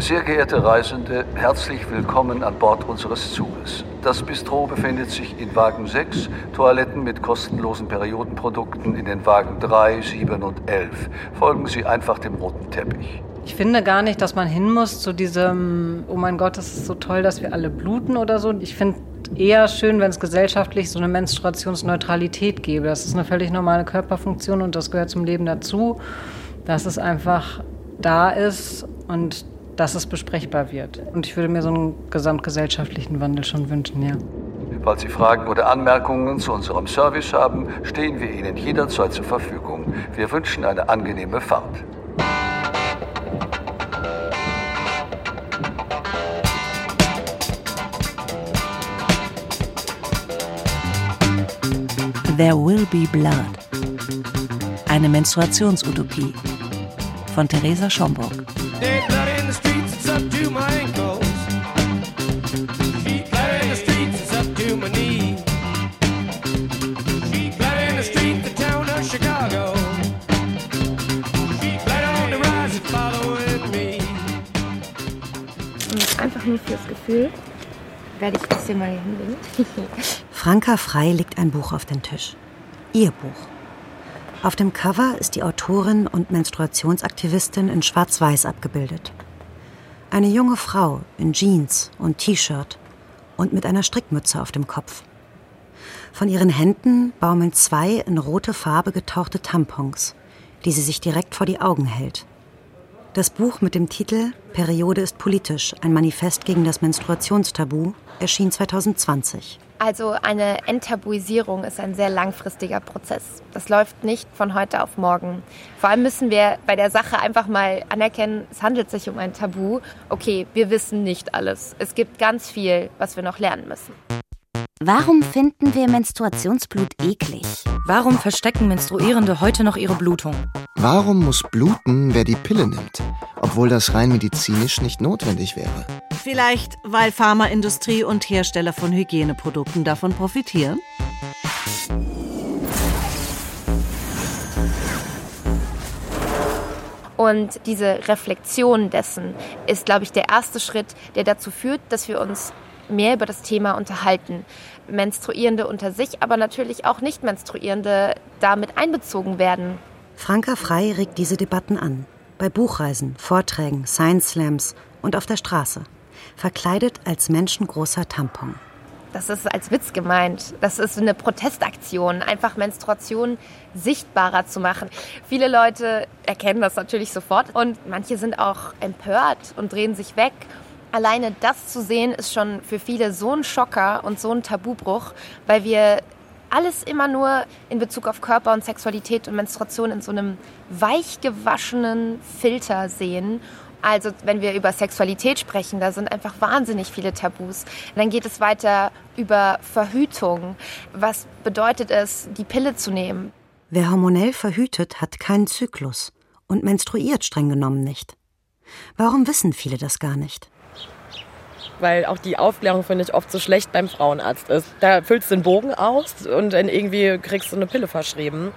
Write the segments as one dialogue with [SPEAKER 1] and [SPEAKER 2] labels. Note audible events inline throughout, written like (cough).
[SPEAKER 1] Sehr geehrte Reisende, herzlich willkommen an Bord unseres Zuges. Das Bistro befindet sich in Wagen 6, Toiletten mit kostenlosen Periodenprodukten in den Wagen 3, 7 und 11. Folgen Sie einfach dem roten Teppich.
[SPEAKER 2] Ich finde gar nicht, dass man hin muss zu diesem, oh mein Gott, das ist so toll, dass wir alle bluten oder so. Ich finde eher schön, wenn es gesellschaftlich so eine Menstruationsneutralität gäbe. Das ist eine völlig normale Körperfunktion und das gehört zum Leben dazu, dass es einfach da ist und dass es besprechbar wird. Und ich würde mir so einen gesamtgesellschaftlichen Wandel schon wünschen, ja.
[SPEAKER 1] Falls Sie Fragen oder Anmerkungen zu unserem Service haben, stehen wir Ihnen jederzeit zur Verfügung. Wir wünschen eine angenehme Fahrt.
[SPEAKER 3] There Will Be Blood. Eine Menstruationsutopie von Theresa Schomburg.
[SPEAKER 4] Einfach nur fürs Gefühl werde ich das hier mal hinlegen. (laughs)
[SPEAKER 3] Franka Frei legt ein Buch auf den Tisch. Ihr Buch. Auf dem Cover ist die Autorin und Menstruationsaktivistin in Schwarz-Weiß abgebildet. Eine junge Frau in Jeans und T-Shirt und mit einer Strickmütze auf dem Kopf. Von ihren Händen baumeln zwei in rote Farbe getauchte Tampons, die sie sich direkt vor die Augen hält. Das Buch mit dem Titel Periode ist politisch, ein Manifest gegen das Menstruationstabu erschien 2020.
[SPEAKER 4] Also eine Enttabuisierung ist ein sehr langfristiger Prozess. Das läuft nicht von heute auf morgen. Vor allem müssen wir bei der Sache einfach mal anerkennen, es handelt sich um ein Tabu. Okay, wir wissen nicht alles. Es gibt ganz viel, was wir noch lernen müssen.
[SPEAKER 5] Warum finden wir Menstruationsblut eklig?
[SPEAKER 6] Warum verstecken Menstruierende heute noch ihre Blutung?
[SPEAKER 7] Warum muss bluten, wer die Pille nimmt, obwohl das rein medizinisch nicht notwendig wäre?
[SPEAKER 3] Vielleicht, weil Pharmaindustrie und Hersteller von Hygieneprodukten davon profitieren?
[SPEAKER 4] Und diese Reflexion dessen ist, glaube ich, der erste Schritt, der dazu führt, dass wir uns mehr über das Thema unterhalten. Menstruierende unter sich, aber natürlich auch Nicht-Menstruierende damit einbezogen werden.
[SPEAKER 3] Franka Frei regt diese Debatten an. Bei Buchreisen, Vorträgen, Science Slams und auf der Straße. Verkleidet als menschengroßer Tampon.
[SPEAKER 4] Das ist als Witz gemeint. Das ist eine Protestaktion, einfach Menstruation sichtbarer zu machen. Viele Leute erkennen das natürlich sofort und manche sind auch empört und drehen sich weg alleine das zu sehen, ist schon für viele so ein Schocker und so ein Tabubruch, weil wir alles immer nur in Bezug auf Körper und Sexualität und Menstruation in so einem weich gewaschenen Filter sehen. Also wenn wir über Sexualität sprechen, da sind einfach wahnsinnig viele Tabus. dann geht es weiter über Verhütung. Was bedeutet es, die Pille zu nehmen?
[SPEAKER 3] Wer hormonell verhütet, hat keinen Zyklus und menstruiert streng genommen nicht. Warum wissen viele das gar nicht?
[SPEAKER 8] weil auch die Aufklärung, finde ich, oft so schlecht beim Frauenarzt ist. Da füllst du den Bogen aus und dann irgendwie kriegst du eine Pille verschrieben.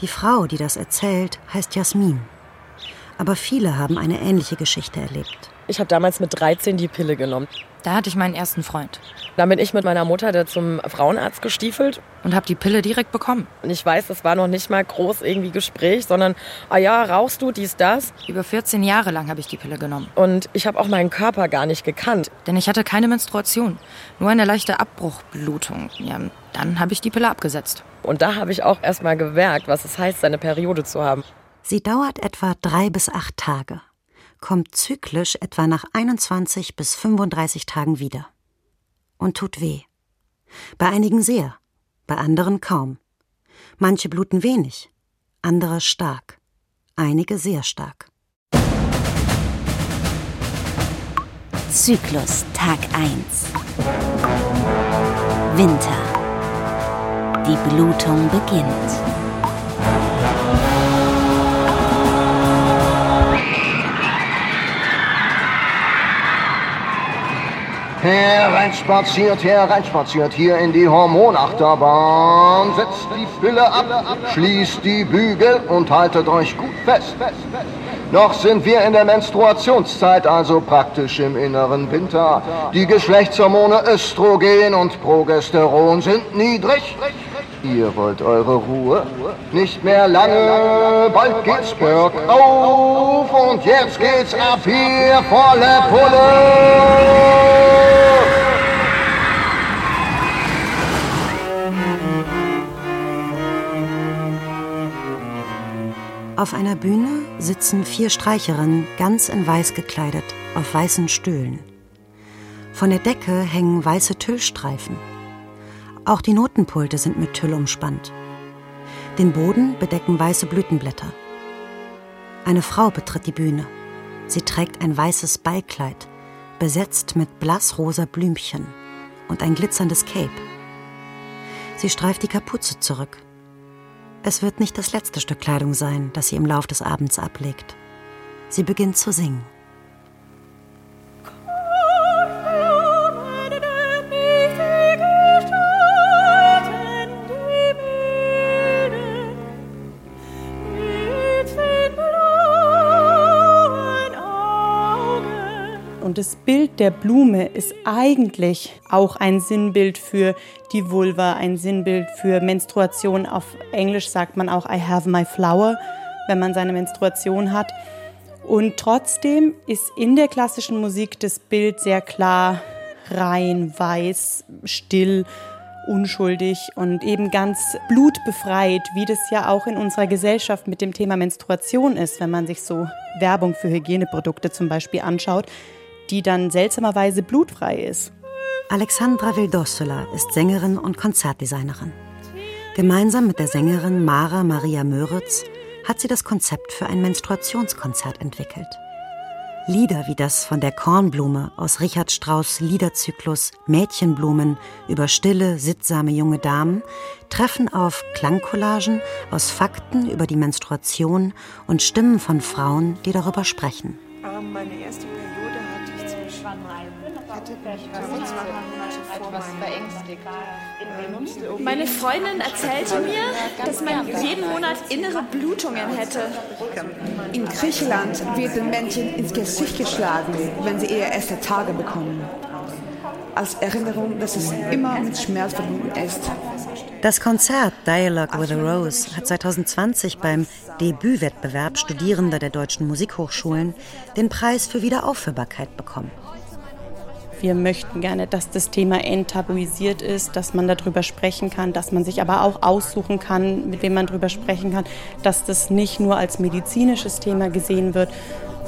[SPEAKER 3] Die Frau, die das erzählt, heißt Jasmin. Aber viele haben eine ähnliche Geschichte erlebt.
[SPEAKER 8] Ich habe damals mit 13 die Pille genommen.
[SPEAKER 6] Da hatte ich meinen ersten Freund.
[SPEAKER 8] Da bin ich mit meiner Mutter da zum Frauenarzt gestiefelt.
[SPEAKER 6] Und habe die Pille direkt bekommen.
[SPEAKER 8] Und ich weiß, das war noch nicht mal groß irgendwie Gespräch, sondern, ah ja, rauchst du dies, das?
[SPEAKER 6] Über 14 Jahre lang habe ich die Pille genommen.
[SPEAKER 8] Und ich habe auch meinen Körper gar nicht gekannt.
[SPEAKER 6] Denn ich hatte keine Menstruation, nur eine leichte Abbruchblutung. Ja, dann habe ich die Pille abgesetzt.
[SPEAKER 8] Und da habe ich auch erst mal gemerkt, was es heißt, seine Periode zu haben.
[SPEAKER 3] Sie dauert etwa drei bis acht Tage kommt zyklisch etwa nach 21 bis 35 Tagen wieder. Und tut weh. Bei einigen sehr, bei anderen kaum. Manche bluten wenig, andere stark, einige sehr stark.
[SPEAKER 5] Zyklus Tag 1 Winter Die Blutung beginnt.
[SPEAKER 9] Herein Reinspaziert reinspaziert hier in die Hormonachterbahn. Setzt die Pille ab, schließt die Bügel und haltet euch gut fest. Noch sind wir in der Menstruationszeit, also praktisch im inneren Winter. Die Geschlechtshormone Östrogen und Progesteron sind niedrig. Ihr wollt eure Ruhe? Nicht mehr lange, bald geht's bergauf und jetzt geht's ab hier volle Pulle.
[SPEAKER 3] Auf einer Bühne sitzen vier Streicherinnen ganz in weiß gekleidet, auf weißen Stühlen. Von der Decke hängen weiße Tüllstreifen. Auch die Notenpulte sind mit Tüll umspannt. Den Boden bedecken weiße Blütenblätter. Eine Frau betritt die Bühne. Sie trägt ein weißes Ballkleid, besetzt mit blassrosa Blümchen und ein glitzerndes Cape. Sie streift die Kapuze zurück. Es wird nicht das letzte Stück Kleidung sein, das sie im Lauf des Abends ablegt. Sie beginnt zu singen.
[SPEAKER 10] Das Bild der Blume ist eigentlich auch ein Sinnbild für die Vulva, ein Sinnbild für Menstruation. Auf Englisch sagt man auch I have my flower, wenn man seine Menstruation hat. Und trotzdem ist in der klassischen Musik das Bild sehr klar, rein, weiß, still, unschuldig und eben ganz blutbefreit, wie das ja auch in unserer Gesellschaft mit dem Thema Menstruation ist, wenn man sich so Werbung für Hygieneprodukte zum Beispiel anschaut die dann seltsamerweise blutfrei ist.
[SPEAKER 3] Alexandra Vildossola ist Sängerin und Konzertdesignerin. Gemeinsam mit der Sängerin Mara Maria Möritz hat sie das Konzept für ein Menstruationskonzert entwickelt. Lieder wie das von der Kornblume aus Richard Strauss Liederzyklus Mädchenblumen über stille, sittsame junge Damen treffen auf Klangcollagen aus Fakten über die Menstruation und Stimmen von Frauen, die darüber sprechen.
[SPEAKER 11] Meine erste
[SPEAKER 12] meine Freundin erzählte mir, dass man jeden Monat innere Blutungen hätte.
[SPEAKER 11] In Griechenland wird den Männchen ins Gesicht geschlagen, wenn sie ihre erste Tage bekommen. Als Erinnerung, dass es immer mit Schmerz verbunden ist.
[SPEAKER 3] Das Konzert Dialogue with a Rose hat 2020 beim Debütwettbewerb Studierender der deutschen Musikhochschulen den Preis für Wiederaufführbarkeit bekommen.
[SPEAKER 10] Wir möchten gerne, dass das Thema enttabuisiert ist, dass man darüber sprechen kann, dass man sich aber auch aussuchen kann, mit wem man darüber sprechen kann, dass das nicht nur als medizinisches Thema gesehen wird,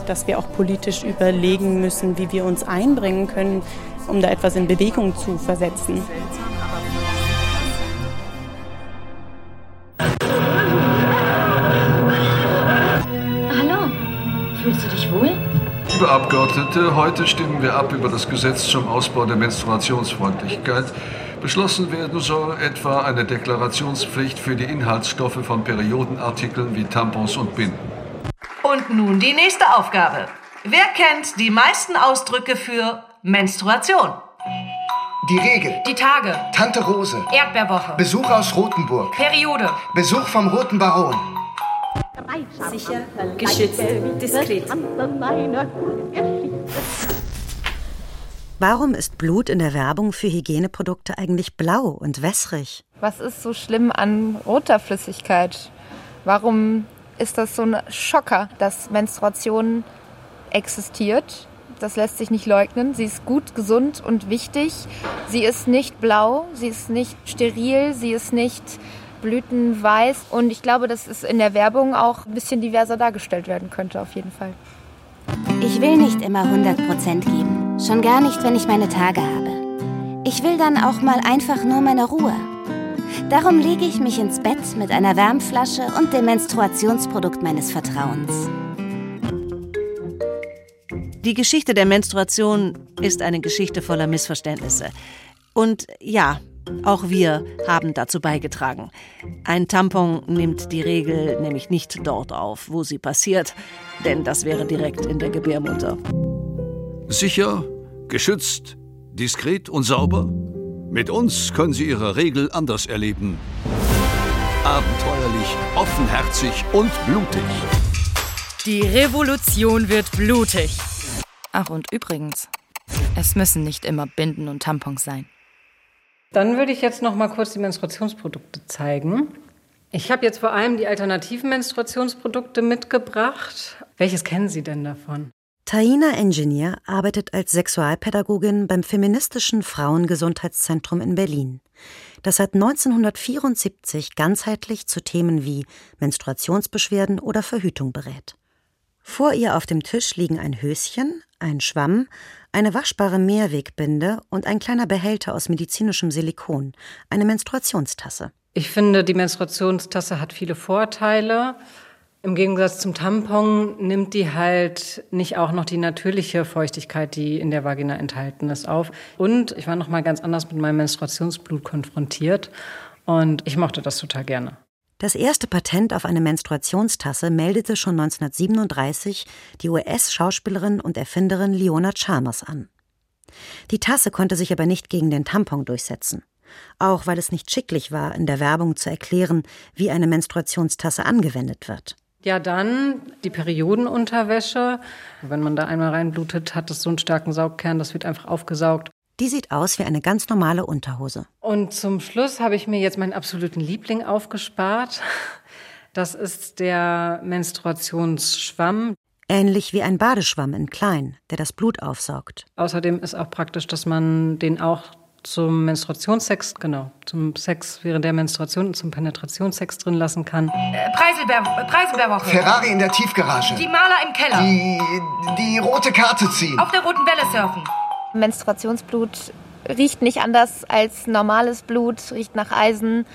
[SPEAKER 10] dass wir auch politisch überlegen müssen, wie wir uns einbringen können, um da etwas in Bewegung zu versetzen.
[SPEAKER 1] Liebe Abgeordnete, heute stimmen wir ab über das Gesetz zum Ausbau der Menstruationsfreundlichkeit. Beschlossen werden soll etwa eine Deklarationspflicht für die Inhaltsstoffe von Periodenartikeln wie Tampons und Binden.
[SPEAKER 13] Und nun die nächste Aufgabe. Wer kennt die meisten Ausdrücke für Menstruation?
[SPEAKER 14] Die Regel.
[SPEAKER 12] Die Tage.
[SPEAKER 14] Tante Rose.
[SPEAKER 12] Erdbeerwoche.
[SPEAKER 14] Besuch aus Rothenburg.
[SPEAKER 12] Periode.
[SPEAKER 14] Besuch vom Roten Baron.
[SPEAKER 15] Sicher, geschützt, diskret.
[SPEAKER 3] Warum ist Blut in der Werbung für Hygieneprodukte eigentlich blau und wässrig?
[SPEAKER 4] Was ist so schlimm an roter Flüssigkeit? Warum ist das so ein Schocker, dass Menstruation existiert? Das lässt sich nicht leugnen. Sie ist gut, gesund und wichtig. Sie ist nicht blau, sie ist nicht steril, sie ist nicht blütenweiß. Und ich glaube, dass es in der Werbung auch ein bisschen diverser dargestellt werden könnte, auf jeden Fall.
[SPEAKER 5] Ich will nicht immer 100% geben. Schon gar nicht, wenn ich meine Tage habe. Ich will dann auch mal einfach nur meine Ruhe. Darum lege ich mich ins Bett mit einer Wärmflasche und dem Menstruationsprodukt meines Vertrauens.
[SPEAKER 16] Die Geschichte der Menstruation ist eine Geschichte voller Missverständnisse. Und ja, auch wir haben dazu beigetragen. Ein Tampon nimmt die Regel nämlich nicht dort auf, wo sie passiert, denn das wäre direkt in der Gebärmutter.
[SPEAKER 1] Sicher, geschützt, Diskret und sauber? Mit uns können Sie Ihre Regel anders erleben. Abenteuerlich, offenherzig und blutig.
[SPEAKER 6] Die Revolution wird blutig. Ach, und übrigens, es müssen nicht immer Binden und Tampons sein.
[SPEAKER 2] Dann würde ich jetzt noch mal kurz die Menstruationsprodukte zeigen. Ich habe jetzt vor allem die alternativen Menstruationsprodukte mitgebracht. Welches kennen Sie denn davon?
[SPEAKER 3] Taina Engineer arbeitet als Sexualpädagogin beim feministischen Frauengesundheitszentrum in Berlin, das seit 1974 ganzheitlich zu Themen wie Menstruationsbeschwerden oder Verhütung berät. Vor ihr auf dem Tisch liegen ein Höschen, ein Schwamm, eine waschbare Mehrwegbinde und ein kleiner Behälter aus medizinischem Silikon, eine Menstruationstasse.
[SPEAKER 2] Ich finde, die Menstruationstasse hat viele Vorteile. Im Gegensatz zum Tampon nimmt die halt nicht auch noch die natürliche Feuchtigkeit, die in der Vagina enthalten ist, auf. Und ich war noch mal ganz anders mit meinem Menstruationsblut konfrontiert und ich mochte das total gerne.
[SPEAKER 3] Das erste Patent auf eine Menstruationstasse meldete schon 1937 die US-Schauspielerin und Erfinderin Leona Chalmers an. Die Tasse konnte sich aber nicht gegen den Tampon durchsetzen. Auch weil es nicht schicklich war, in der Werbung zu erklären, wie eine Menstruationstasse angewendet wird.
[SPEAKER 2] Ja, dann die Periodenunterwäsche. Wenn man da einmal reinblutet, hat es so einen starken Saugkern, das wird einfach aufgesaugt.
[SPEAKER 3] Die sieht aus wie eine ganz normale Unterhose.
[SPEAKER 2] Und zum Schluss habe ich mir jetzt meinen absoluten Liebling aufgespart. Das ist der Menstruationsschwamm.
[SPEAKER 3] Ähnlich wie ein Badeschwamm in klein, der das Blut aufsaugt.
[SPEAKER 2] Außerdem ist auch praktisch, dass man den auch zum Menstruationssex, genau, zum Sex während der Menstruation und zum Penetrationssex drin lassen kann.
[SPEAKER 17] Äh, Preiselbeer, Preiselbeerwoche.
[SPEAKER 14] Ferrari in der Tiefgarage.
[SPEAKER 17] Die Maler im Keller.
[SPEAKER 14] Die, die rote Karte ziehen.
[SPEAKER 17] Auf der roten Welle surfen.
[SPEAKER 4] Menstruationsblut riecht nicht anders als normales Blut, riecht nach Eisen,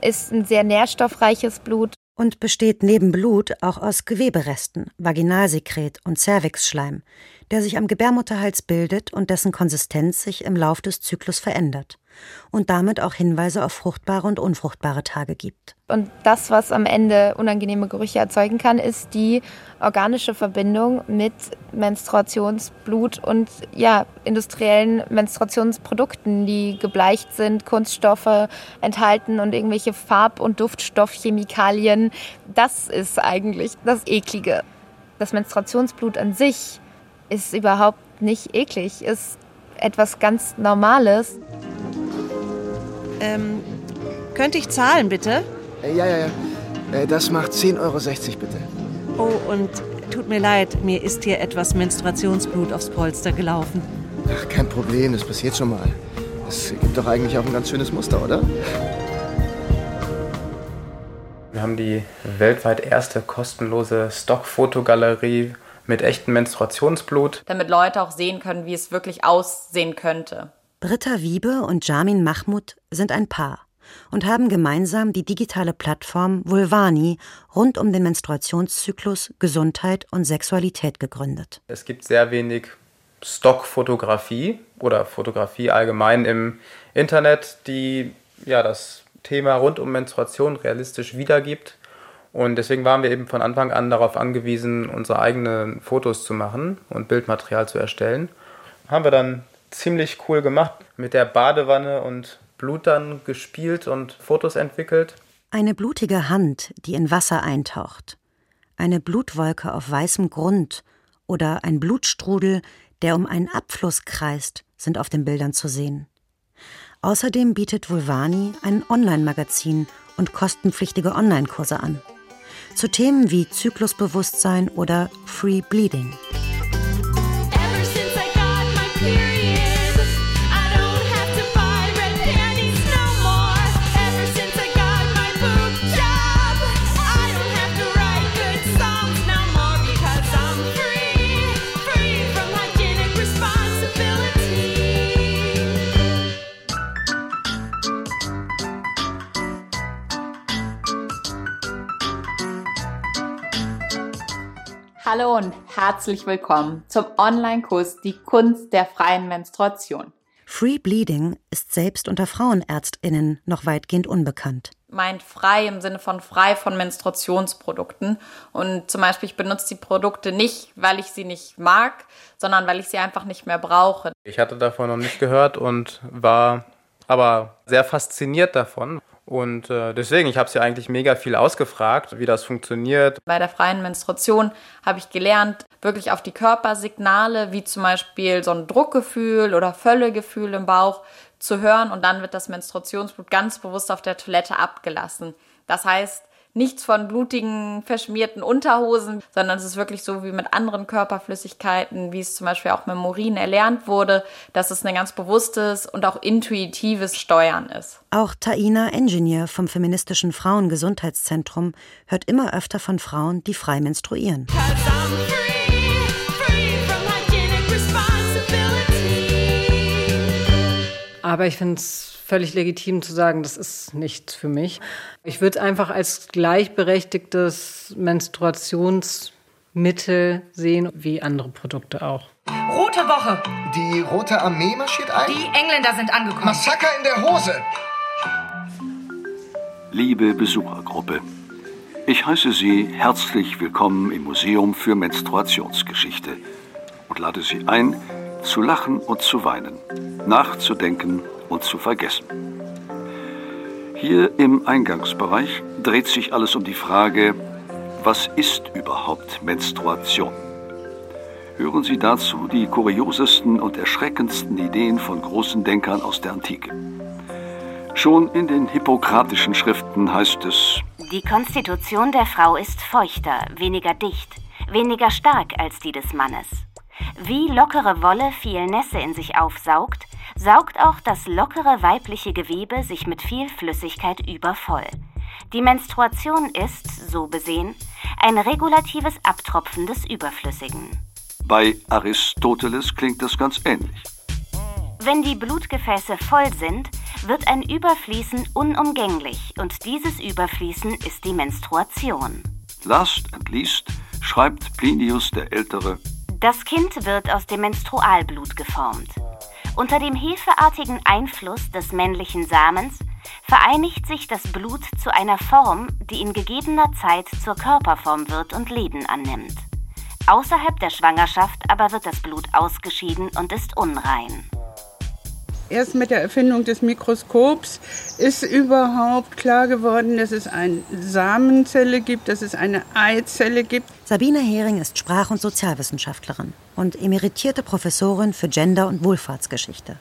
[SPEAKER 4] ist ein sehr nährstoffreiches Blut.
[SPEAKER 3] Und besteht neben Blut auch aus Geweberesten, Vaginalsekret und Cervixschleim, der sich am Gebärmutterhals bildet und dessen Konsistenz sich im Lauf des Zyklus verändert und damit auch Hinweise auf fruchtbare und unfruchtbare Tage gibt.
[SPEAKER 4] Und das, was am Ende unangenehme Gerüche erzeugen kann, ist die organische Verbindung mit Menstruationsblut und ja, industriellen Menstruationsprodukten, die gebleicht sind, Kunststoffe enthalten und irgendwelche Farb- und Duftstoffchemikalien. Das ist eigentlich das Eklige. Das Menstruationsblut an sich ist überhaupt nicht eklig, ist etwas ganz Normales.
[SPEAKER 16] Ähm, könnte ich zahlen, bitte?
[SPEAKER 14] Äh, ja, ja, ja. Äh, das macht 10,60 Euro bitte.
[SPEAKER 16] Oh, und tut mir leid, mir ist hier etwas Menstruationsblut aufs Polster gelaufen.
[SPEAKER 14] Ach, kein Problem, das passiert schon mal. Das gibt doch eigentlich auch ein ganz schönes Muster, oder?
[SPEAKER 18] Wir haben die weltweit erste kostenlose Stockfotogalerie mit echtem Menstruationsblut.
[SPEAKER 19] Damit Leute auch sehen können, wie es wirklich aussehen könnte.
[SPEAKER 3] Britta Wiebe und Jamin Mahmoud sind ein Paar und haben gemeinsam die digitale Plattform Vulvani rund um den Menstruationszyklus, Gesundheit und Sexualität gegründet.
[SPEAKER 18] Es gibt sehr wenig Stockfotografie oder Fotografie allgemein im Internet, die ja das Thema rund um Menstruation realistisch wiedergibt. Und deswegen waren wir eben von Anfang an darauf angewiesen, unsere eigenen Fotos zu machen und Bildmaterial zu erstellen. Haben wir dann ziemlich cool gemacht, mit der Badewanne und Blut dann gespielt und Fotos entwickelt.
[SPEAKER 3] Eine blutige Hand, die in Wasser eintaucht. Eine Blutwolke auf weißem Grund oder ein Blutstrudel, der um einen Abfluss kreist, sind auf den Bildern zu sehen. Außerdem bietet Vulvani ein Online-Magazin und kostenpflichtige Online-Kurse an zu Themen wie Zyklusbewusstsein oder Free Bleeding.
[SPEAKER 19] Hallo und herzlich willkommen zum Online-Kurs Die Kunst der freien Menstruation.
[SPEAKER 3] Free Bleeding ist selbst unter Frauenärztinnen noch weitgehend unbekannt.
[SPEAKER 20] meint frei im Sinne von frei von Menstruationsprodukten. Und zum Beispiel, ich benutze die Produkte nicht, weil ich sie nicht mag, sondern weil ich sie einfach nicht mehr brauche.
[SPEAKER 18] Ich hatte davon noch nicht gehört und war aber sehr fasziniert davon. Und äh, deswegen, ich habe sie eigentlich mega viel ausgefragt, wie das funktioniert.
[SPEAKER 20] Bei der freien Menstruation habe ich gelernt, wirklich auf die Körpersignale, wie zum Beispiel so ein Druckgefühl oder Völlegefühl im Bauch, zu hören und dann wird das Menstruationsblut ganz bewusst auf der Toilette abgelassen. Das heißt, nichts von blutigen, verschmierten Unterhosen, sondern es ist wirklich so wie mit anderen Körperflüssigkeiten, wie es zum Beispiel auch mit Morin erlernt wurde, dass es ein ganz bewusstes und auch intuitives Steuern ist.
[SPEAKER 3] Auch Taina Engineer vom feministischen Frauengesundheitszentrum hört immer öfter von Frauen, die frei menstruieren.
[SPEAKER 2] Aber ich finde es völlig legitim zu sagen, das ist nichts für mich. Ich würde es einfach als gleichberechtigtes Menstruationsmittel sehen, wie andere Produkte auch.
[SPEAKER 17] Rote Woche.
[SPEAKER 14] Die Rote Armee marschiert ein?
[SPEAKER 17] Die Engländer sind angekommen.
[SPEAKER 14] Massaker in der Hose.
[SPEAKER 1] Liebe Besuchergruppe, ich heiße Sie herzlich willkommen im Museum für Menstruationsgeschichte und lade Sie ein, zu lachen und zu weinen, nachzudenken und zu vergessen. Hier im Eingangsbereich dreht sich alles um die Frage, was ist überhaupt Menstruation? Hören Sie dazu die kuriosesten und erschreckendsten Ideen von großen Denkern aus der Antike. Schon in den hippokratischen Schriften heißt es,
[SPEAKER 5] Die Konstitution der Frau ist feuchter, weniger dicht, weniger stark als die des Mannes. Wie lockere Wolle viel Nässe in sich aufsaugt, saugt auch das lockere weibliche Gewebe sich mit viel Flüssigkeit übervoll. Die Menstruation ist, so besehen, ein regulatives Abtropfen des Überflüssigen.
[SPEAKER 1] bei Aristoteles klingt das ganz ähnlich.
[SPEAKER 5] Wenn die Blutgefäße voll sind, wird ein Überfließen unumgänglich und dieses Überfließen ist die Menstruation.
[SPEAKER 1] Last and least schreibt Plinius der Ältere,
[SPEAKER 5] Das Kind wird aus dem Menstrualblut geformt. Unter dem hefeartigen Einfluss des männlichen Samens vereinigt sich das Blut zu einer Form, die in gegebener Zeit zur Körperform wird und Leben annimmt. Außerhalb der Schwangerschaft aber wird das Blut ausgeschieden und ist unrein.
[SPEAKER 11] Erst mit der Erfindung des Mikroskops ist überhaupt klar geworden, dass es eine Samenzelle gibt, dass es eine Eizelle gibt.
[SPEAKER 3] Sabine Hering ist Sprach- und Sozialwissenschaftlerin und emeritierte Professorin für Gender- und Wohlfahrtsgeschichte.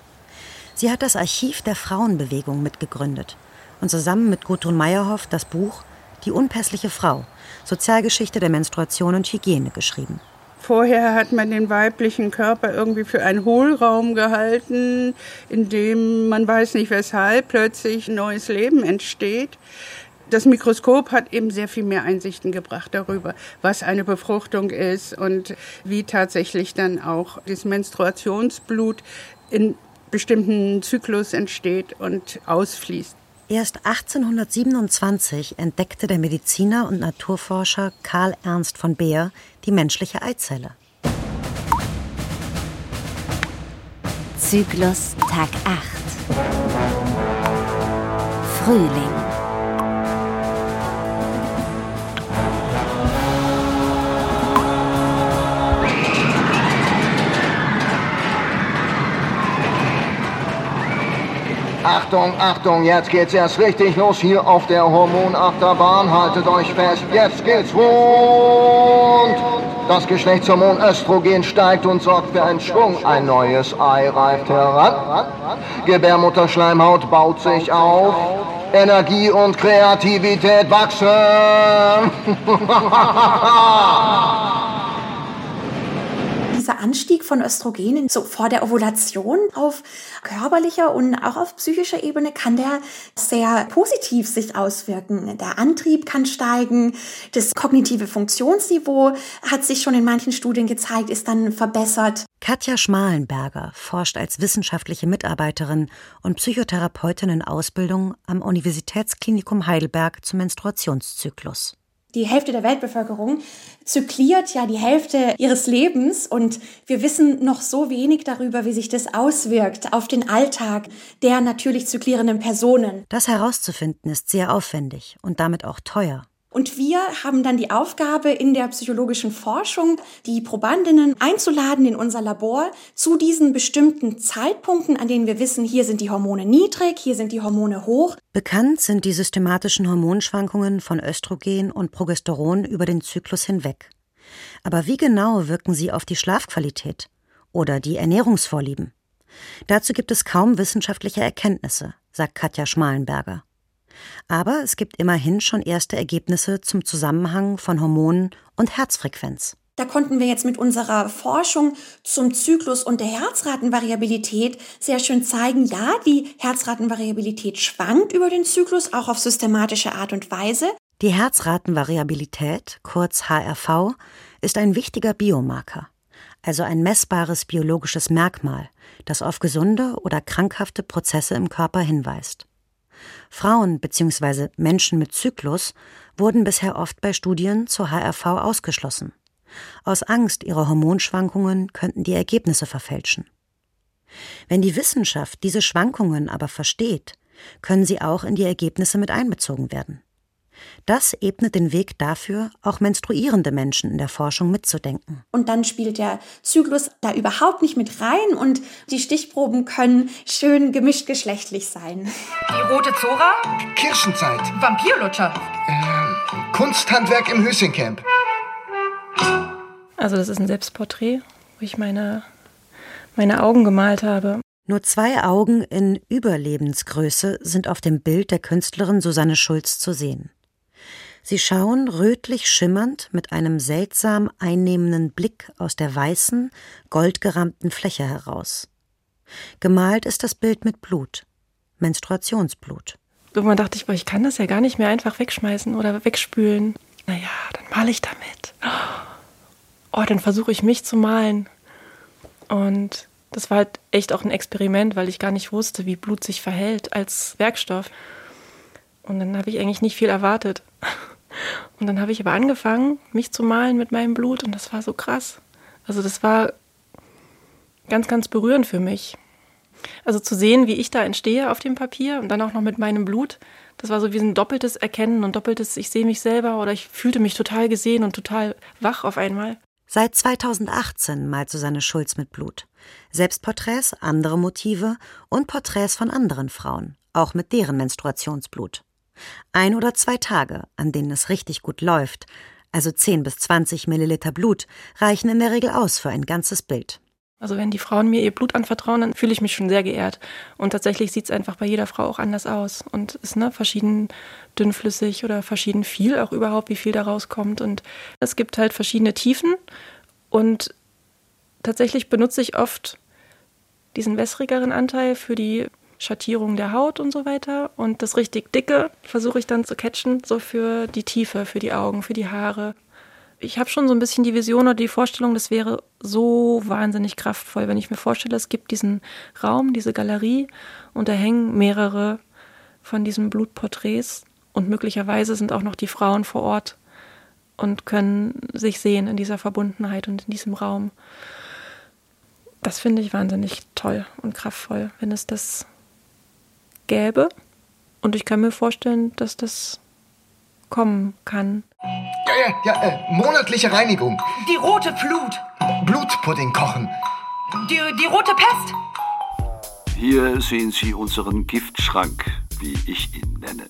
[SPEAKER 3] Sie hat das Archiv der Frauenbewegung mitgegründet und zusammen mit Gudrun Meyerhoff das Buch Die unpässliche Frau, Sozialgeschichte der Menstruation und Hygiene geschrieben.
[SPEAKER 11] Vorher hat man den weiblichen Körper irgendwie für einen Hohlraum gehalten, in dem man weiß nicht weshalb plötzlich neues Leben entsteht. Das Mikroskop hat eben sehr viel mehr Einsichten gebracht darüber, was eine Befruchtung ist und wie tatsächlich dann auch das Menstruationsblut in bestimmten Zyklus entsteht und ausfließt.
[SPEAKER 3] Erst 1827 entdeckte der Mediziner und Naturforscher Karl Ernst von Beer die menschliche Eizelle.
[SPEAKER 5] Zyklus Tag 8 Frühling
[SPEAKER 9] Achtung, Achtung, jetzt geht's erst richtig los hier auf der Hormonachterbahn. Haltet euch fest, jetzt geht's rund. Das Geschlechtshormon Östrogen steigt und sorgt für einen Schwung. Ein neues Ei reift heran. Gebärmutterschleimhaut baut sich auf. Energie und Kreativität wachsen. (laughs)
[SPEAKER 21] dieser Anstieg von Östrogenen so vor der Ovulation auf körperlicher und auch auf psychischer Ebene kann der sehr positiv sich auswirken. Der Antrieb kann steigen, das kognitive Funktionsniveau hat sich schon in manchen Studien gezeigt, ist dann verbessert.
[SPEAKER 3] Katja Schmalenberger forscht als wissenschaftliche Mitarbeiterin und Psychotherapeutin in Ausbildung am Universitätsklinikum Heidelberg zum Menstruationszyklus.
[SPEAKER 21] Die Hälfte der Weltbevölkerung zykliert ja die Hälfte ihres Lebens und wir wissen noch so wenig darüber, wie sich das auswirkt auf den Alltag der natürlich zyklierenden Personen.
[SPEAKER 3] Das herauszufinden ist sehr aufwendig und damit auch teuer.
[SPEAKER 21] Und wir haben dann die Aufgabe in der psychologischen Forschung, die Probandinnen einzuladen in unser Labor zu diesen bestimmten Zeitpunkten, an denen wir wissen, hier sind die Hormone niedrig, hier sind die Hormone hoch.
[SPEAKER 3] Bekannt sind die systematischen Hormonschwankungen von Östrogen und Progesteron über den Zyklus hinweg. Aber wie genau wirken sie auf die Schlafqualität oder die Ernährungsvorlieben? Dazu gibt es kaum wissenschaftliche Erkenntnisse, sagt Katja Schmalenberger. Aber es gibt immerhin schon erste Ergebnisse zum Zusammenhang von Hormonen und Herzfrequenz.
[SPEAKER 21] Da konnten wir jetzt mit unserer Forschung zum Zyklus und der Herzratenvariabilität sehr schön zeigen, ja, die Herzratenvariabilität schwankt über den Zyklus, auch auf systematische Art und Weise.
[SPEAKER 3] Die Herzratenvariabilität, kurz HRV, ist ein wichtiger Biomarker, also ein messbares biologisches Merkmal, das auf gesunde oder krankhafte Prozesse im Körper hinweist. Frauen bzw. Menschen mit Zyklus wurden bisher oft bei Studien zur HRV ausgeschlossen. Aus Angst, ihre Hormonschwankungen könnten die Ergebnisse verfälschen. Wenn die Wissenschaft diese Schwankungen aber versteht, können sie auch in die Ergebnisse mit einbezogen werden. Das ebnet den Weg dafür, auch menstruierende Menschen in der Forschung mitzudenken.
[SPEAKER 21] Und dann spielt der Zyklus da überhaupt nicht mit rein und die Stichproben können schön gemischt geschlechtlich sein.
[SPEAKER 17] Die rote Zora?
[SPEAKER 14] Kirschenzeit.
[SPEAKER 17] Vampirlutscher.
[SPEAKER 14] Äh, Kunsthandwerk im Höschencamp.
[SPEAKER 22] Also das ist ein Selbstporträt, wo ich meine, meine Augen gemalt habe.
[SPEAKER 3] Nur zwei Augen in Überlebensgröße sind auf dem Bild der Künstlerin Susanne Schulz zu sehen. Sie schauen rötlich schimmernd mit einem seltsam einnehmenden Blick aus der weißen, goldgerahmten Fläche heraus. Gemalt ist das Bild mit Blut, Menstruationsblut.
[SPEAKER 22] Irgendwann dachte ich, boah, ich kann das ja gar nicht mehr einfach wegschmeißen oder wegspülen. Naja, dann male ich damit. Oh, dann versuche ich mich zu malen. Und das war halt echt auch ein Experiment, weil ich gar nicht wusste, wie Blut sich verhält als Werkstoff. Und dann habe ich eigentlich nicht viel erwartet. Und dann habe ich aber angefangen, mich zu malen mit meinem Blut und das war so krass. Also das war ganz, ganz berührend für mich. Also zu sehen, wie ich da entstehe auf dem Papier und dann auch noch mit meinem Blut, das war so wie ein doppeltes Erkennen und doppeltes, ich sehe mich selber oder ich fühlte mich total gesehen und total wach auf einmal.
[SPEAKER 3] Seit 2018 malt Susanne Schulz mit Blut. Selbstporträts, andere Motive und Porträts von anderen Frauen, auch mit deren Menstruationsblut. Ein oder zwei Tage, an denen es richtig gut läuft, also 10 bis 20 Milliliter Blut, reichen in der Regel aus für ein ganzes Bild.
[SPEAKER 22] Also wenn die Frauen mir ihr Blut anvertrauen, dann fühle ich mich schon sehr geehrt. Und tatsächlich sieht es einfach bei jeder Frau auch anders aus und ist ne, verschieden dünnflüssig oder verschieden viel auch überhaupt, wie viel da rauskommt. Und es gibt halt verschiedene Tiefen und tatsächlich benutze ich oft diesen wässrigeren Anteil für die Schattierung der Haut und so weiter. Und das richtig dicke versuche ich dann zu catchen, so für die Tiefe, für die Augen, für die Haare. Ich habe schon so ein bisschen die Vision oder die Vorstellung, das wäre so wahnsinnig kraftvoll, wenn ich mir vorstelle, es gibt diesen Raum, diese Galerie und da hängen mehrere von diesen Blutporträts und möglicherweise sind auch noch die Frauen vor Ort und können sich sehen in dieser Verbundenheit und in diesem Raum. Das finde ich wahnsinnig toll und kraftvoll, wenn es das gäbe. Und ich kann mir vorstellen, dass das kommen kann.
[SPEAKER 14] Ja, ja, ja, äh, monatliche Reinigung.
[SPEAKER 17] Die rote Flut.
[SPEAKER 14] Blutpudding kochen.
[SPEAKER 17] Die, die rote Pest.
[SPEAKER 1] Hier sehen Sie unseren Giftschrank, wie ich ihn nenne.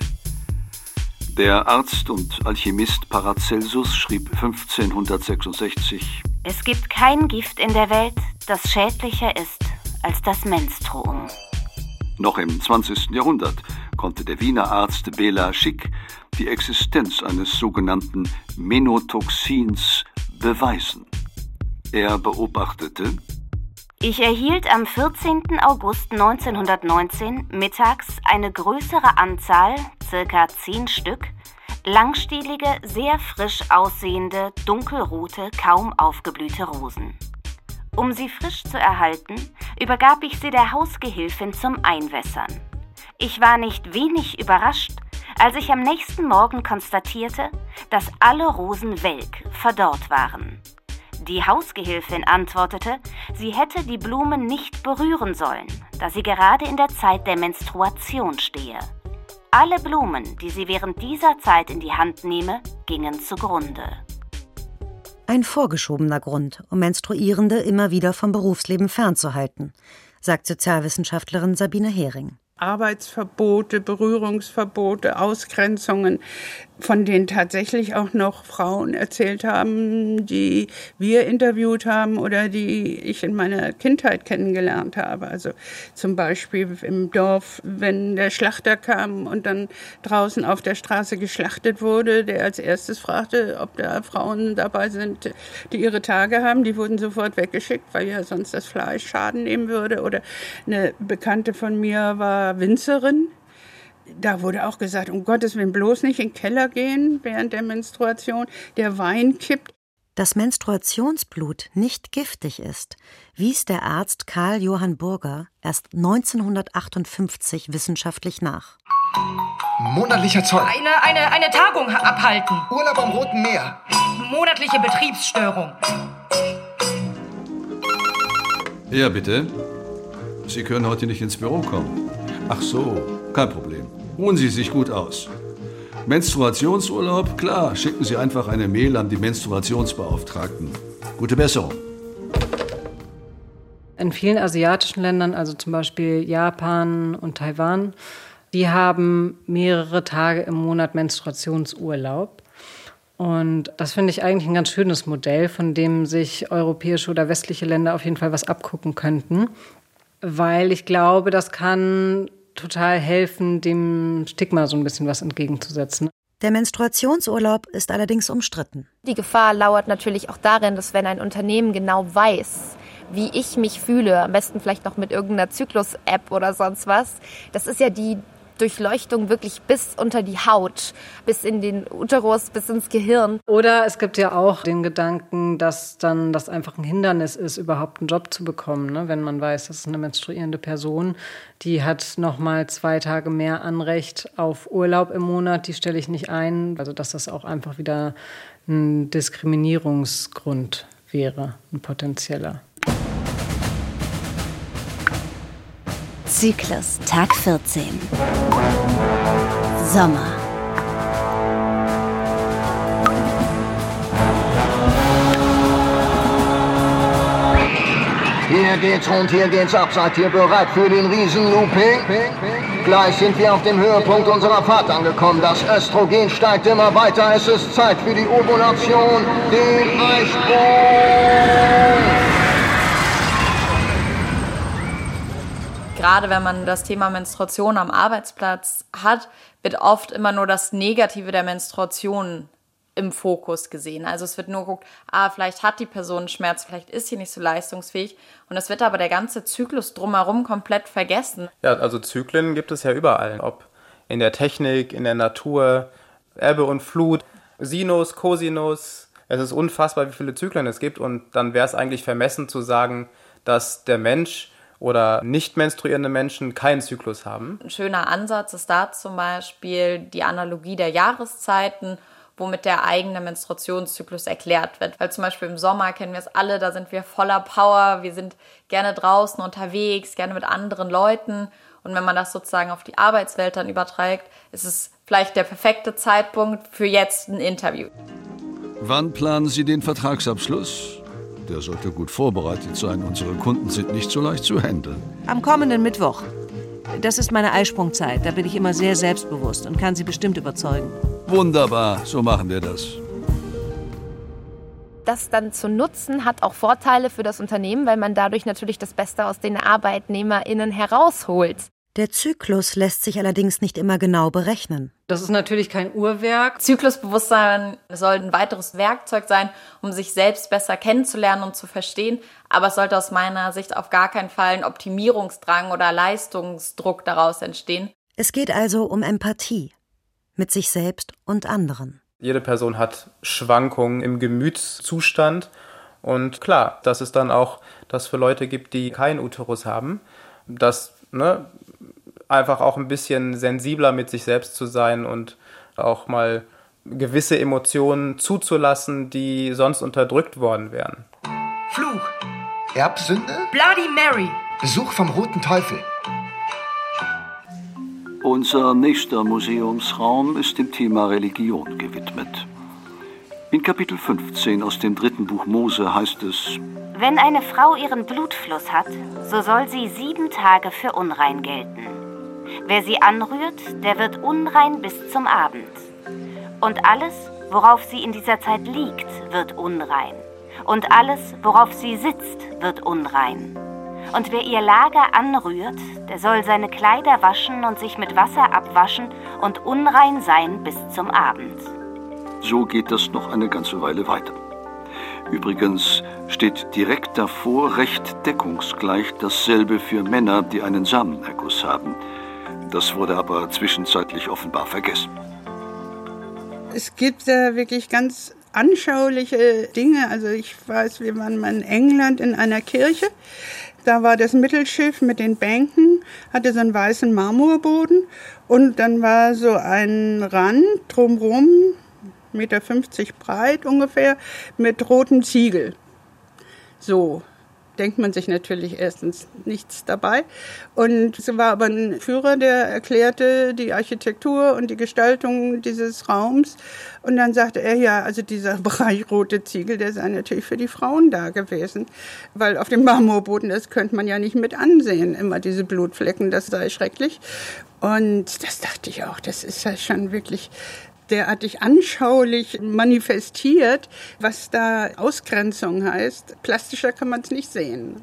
[SPEAKER 1] Der Arzt und Alchemist Paracelsus schrieb 1566:
[SPEAKER 5] Es gibt kein Gift in der Welt, das schädlicher ist als das Menstruum.
[SPEAKER 1] Noch im 20. Jahrhundert konnte der Wiener Arzt Bela Schick die Existenz eines sogenannten Menotoxins beweisen. Er beobachtete,
[SPEAKER 5] Ich erhielt am 14. August 1919 mittags eine größere Anzahl, circa 10 Stück, langstielige, sehr frisch aussehende, dunkelrote, kaum aufgeblühte Rosen. Um sie frisch zu erhalten, übergab ich sie der Hausgehilfin zum Einwässern. Ich war nicht wenig überrascht, als ich am nächsten Morgen konstatierte, dass alle Rosen welk, verdorrt waren. Die Hausgehilfin antwortete, sie hätte die Blumen nicht berühren sollen, da sie gerade in der Zeit der Menstruation stehe. Alle Blumen, die sie während dieser Zeit in die Hand nehme, gingen zugrunde.
[SPEAKER 3] Ein vorgeschobener Grund, um Menstruierende immer wieder vom Berufsleben fernzuhalten, sagt Sozialwissenschaftlerin Sabine Hering.
[SPEAKER 11] Arbeitsverbote, Berührungsverbote, Ausgrenzungen, von denen tatsächlich auch noch Frauen erzählt haben, die wir interviewt haben oder die ich in meiner Kindheit kennengelernt habe. Also zum Beispiel im Dorf, wenn der Schlachter kam und dann draußen auf der Straße geschlachtet wurde, der als erstes fragte, ob da Frauen dabei sind, die ihre Tage haben. Die wurden sofort weggeschickt, weil ja sonst das Fleisch Schaden nehmen würde. Oder eine Bekannte von mir war Winzerin da wurde auch gesagt, um Gottes Willen bloß nicht in den Keller gehen während der Menstruation, der Wein kippt.
[SPEAKER 3] Dass Menstruationsblut nicht giftig ist, wies der Arzt Karl Johann Burger erst 1958 wissenschaftlich nach.
[SPEAKER 14] Monatlicher Zoll.
[SPEAKER 17] Eine, eine, eine Tagung abhalten.
[SPEAKER 14] Urlaub am Roten Meer.
[SPEAKER 17] Monatliche Betriebsstörung.
[SPEAKER 1] Ja, bitte. Sie können heute nicht ins Büro kommen. Ach so, kein Problem. Ruhen Sie sich gut aus. Menstruationsurlaub? Klar, schicken Sie einfach eine Mail an die Menstruationsbeauftragten. Gute Besserung.
[SPEAKER 2] In vielen asiatischen Ländern, also zum Beispiel Japan und Taiwan, die haben mehrere Tage im Monat Menstruationsurlaub. Und das finde ich eigentlich ein ganz schönes Modell, von dem sich europäische oder westliche Länder auf jeden Fall was abgucken könnten. Weil ich glaube, das kann total helfen, dem Stigma so ein bisschen was entgegenzusetzen.
[SPEAKER 3] Der Menstruationsurlaub ist allerdings umstritten.
[SPEAKER 4] Die Gefahr lauert natürlich auch darin, dass wenn ein Unternehmen genau weiß, wie ich mich fühle, am besten vielleicht noch mit irgendeiner Zyklus-App oder sonst was, das ist ja die Durchleuchtung wirklich bis unter die Haut, bis in den Uterus, bis ins Gehirn.
[SPEAKER 2] Oder es gibt ja auch den Gedanken, dass dann das einfach ein Hindernis ist, überhaupt einen Job zu bekommen. Ne? Wenn man weiß, das ist eine menstruierende Person, die hat noch mal zwei Tage mehr Anrecht auf Urlaub im Monat, die stelle ich nicht ein. Also dass das auch einfach wieder ein Diskriminierungsgrund wäre, ein potenzieller.
[SPEAKER 5] Zyklus, Tag 14. Sommer.
[SPEAKER 9] Hier geht's rund, hier geht's ab. Seid ihr bereit für den Riesen-Looping? Gleich sind wir auf dem Höhepunkt unserer Fahrt angekommen. Das Östrogen steigt immer weiter. Es ist Zeit für die Ovulation, den Eisprung.
[SPEAKER 20] Gerade wenn man das Thema Menstruation am Arbeitsplatz hat, wird oft immer nur das Negative der Menstruation im Fokus gesehen. Also es wird nur geguckt, ah, vielleicht hat die Person Schmerz, vielleicht ist sie nicht so leistungsfähig. Und es wird aber der ganze Zyklus drumherum komplett vergessen.
[SPEAKER 18] Ja, also Zyklen gibt es ja überall. Ob in der Technik, in der Natur, Ebbe und Flut, Sinus, Cosinus. Es ist unfassbar, wie viele Zyklen es gibt. Und dann wäre es eigentlich vermessen zu sagen, dass der Mensch oder nicht menstruierende Menschen keinen Zyklus haben.
[SPEAKER 20] Ein schöner Ansatz ist da zum Beispiel die Analogie der Jahreszeiten, womit der eigene Menstruationszyklus erklärt wird. Weil zum Beispiel im Sommer kennen wir es alle, da sind wir voller Power, wir sind gerne draußen unterwegs, gerne mit anderen Leuten. Und wenn man das sozusagen auf die Arbeitswelt dann überträgt, ist es vielleicht der perfekte Zeitpunkt für jetzt ein Interview.
[SPEAKER 1] Wann planen Sie den Vertragsabschluss? Der sollte gut vorbereitet sein. Unsere Kunden sind nicht so leicht zu handeln.
[SPEAKER 16] Am kommenden Mittwoch. Das ist meine Eisprungzeit. Da bin ich immer sehr selbstbewusst und kann Sie bestimmt überzeugen.
[SPEAKER 1] Wunderbar, so machen wir das.
[SPEAKER 4] Das dann zu nutzen hat auch Vorteile für das Unternehmen, weil man dadurch natürlich das Beste aus den ArbeitnehmerInnen herausholt.
[SPEAKER 3] Der Zyklus lässt sich allerdings nicht immer genau berechnen.
[SPEAKER 2] Das ist natürlich kein Uhrwerk.
[SPEAKER 20] Zyklusbewusstsein soll ein weiteres Werkzeug sein, um sich selbst besser kennenzulernen und zu verstehen. Aber es sollte aus meiner Sicht auf gar keinen Fall ein Optimierungsdrang oder Leistungsdruck daraus entstehen.
[SPEAKER 3] Es geht also um Empathie mit sich selbst und anderen.
[SPEAKER 18] Jede Person hat Schwankungen im Gemütszustand. Und klar, dass es dann auch das für Leute gibt, die keinen Uterus haben, dass ne, einfach auch ein bisschen sensibler mit sich selbst zu sein und auch mal gewisse Emotionen zuzulassen, die sonst unterdrückt worden wären.
[SPEAKER 17] Fluch.
[SPEAKER 14] Erbsünde?
[SPEAKER 17] Bloody Mary.
[SPEAKER 14] Besuch vom Roten Teufel.
[SPEAKER 1] Unser nächster Museumsraum ist dem Thema Religion gewidmet. In Kapitel 15 aus dem dritten Buch Mose heißt es,
[SPEAKER 5] Wenn eine Frau ihren Blutfluss hat, so soll sie sieben Tage für unrein gelten. Wer sie anrührt, der wird unrein bis zum Abend. Und alles, worauf sie in dieser Zeit liegt, wird unrein. Und alles, worauf sie sitzt, wird unrein. Und wer ihr Lager anrührt, der soll seine Kleider waschen und sich mit Wasser abwaschen und unrein sein bis zum Abend.
[SPEAKER 1] so geht das noch eine ganze Weile weiter. Übrigens steht direkt davor recht deckungsgleich dasselbe für Männer, die einen Samenerguss haben. Das wurde aber zwischenzeitlich offenbar vergessen.
[SPEAKER 11] Es gibt da wirklich ganz anschauliche Dinge. Also ich weiß, wir waren mal in England in einer Kirche. Da war das Mittelschiff mit den Bänken, hatte so einen weißen Marmorboden und dann war so ein Rand drumrum, 1,50 Meter breit ungefähr, mit rotem Ziegel. So denkt man sich natürlich erstens nichts dabei. Und es war aber ein Führer, der erklärte die Architektur und die Gestaltung dieses Raums. Und dann sagte er, ja, also dieser (laughs) Bereich rote Ziegel, der sei natürlich für die Frauen da gewesen. Weil auf dem Marmorboden, das könnte man ja nicht mit ansehen, immer diese Blutflecken, das sei schrecklich. Und das dachte ich auch, das ist ja schon wirklich derartig anschaulich manifestiert, was da Ausgrenzung heißt. Plastischer kann man es nicht sehen.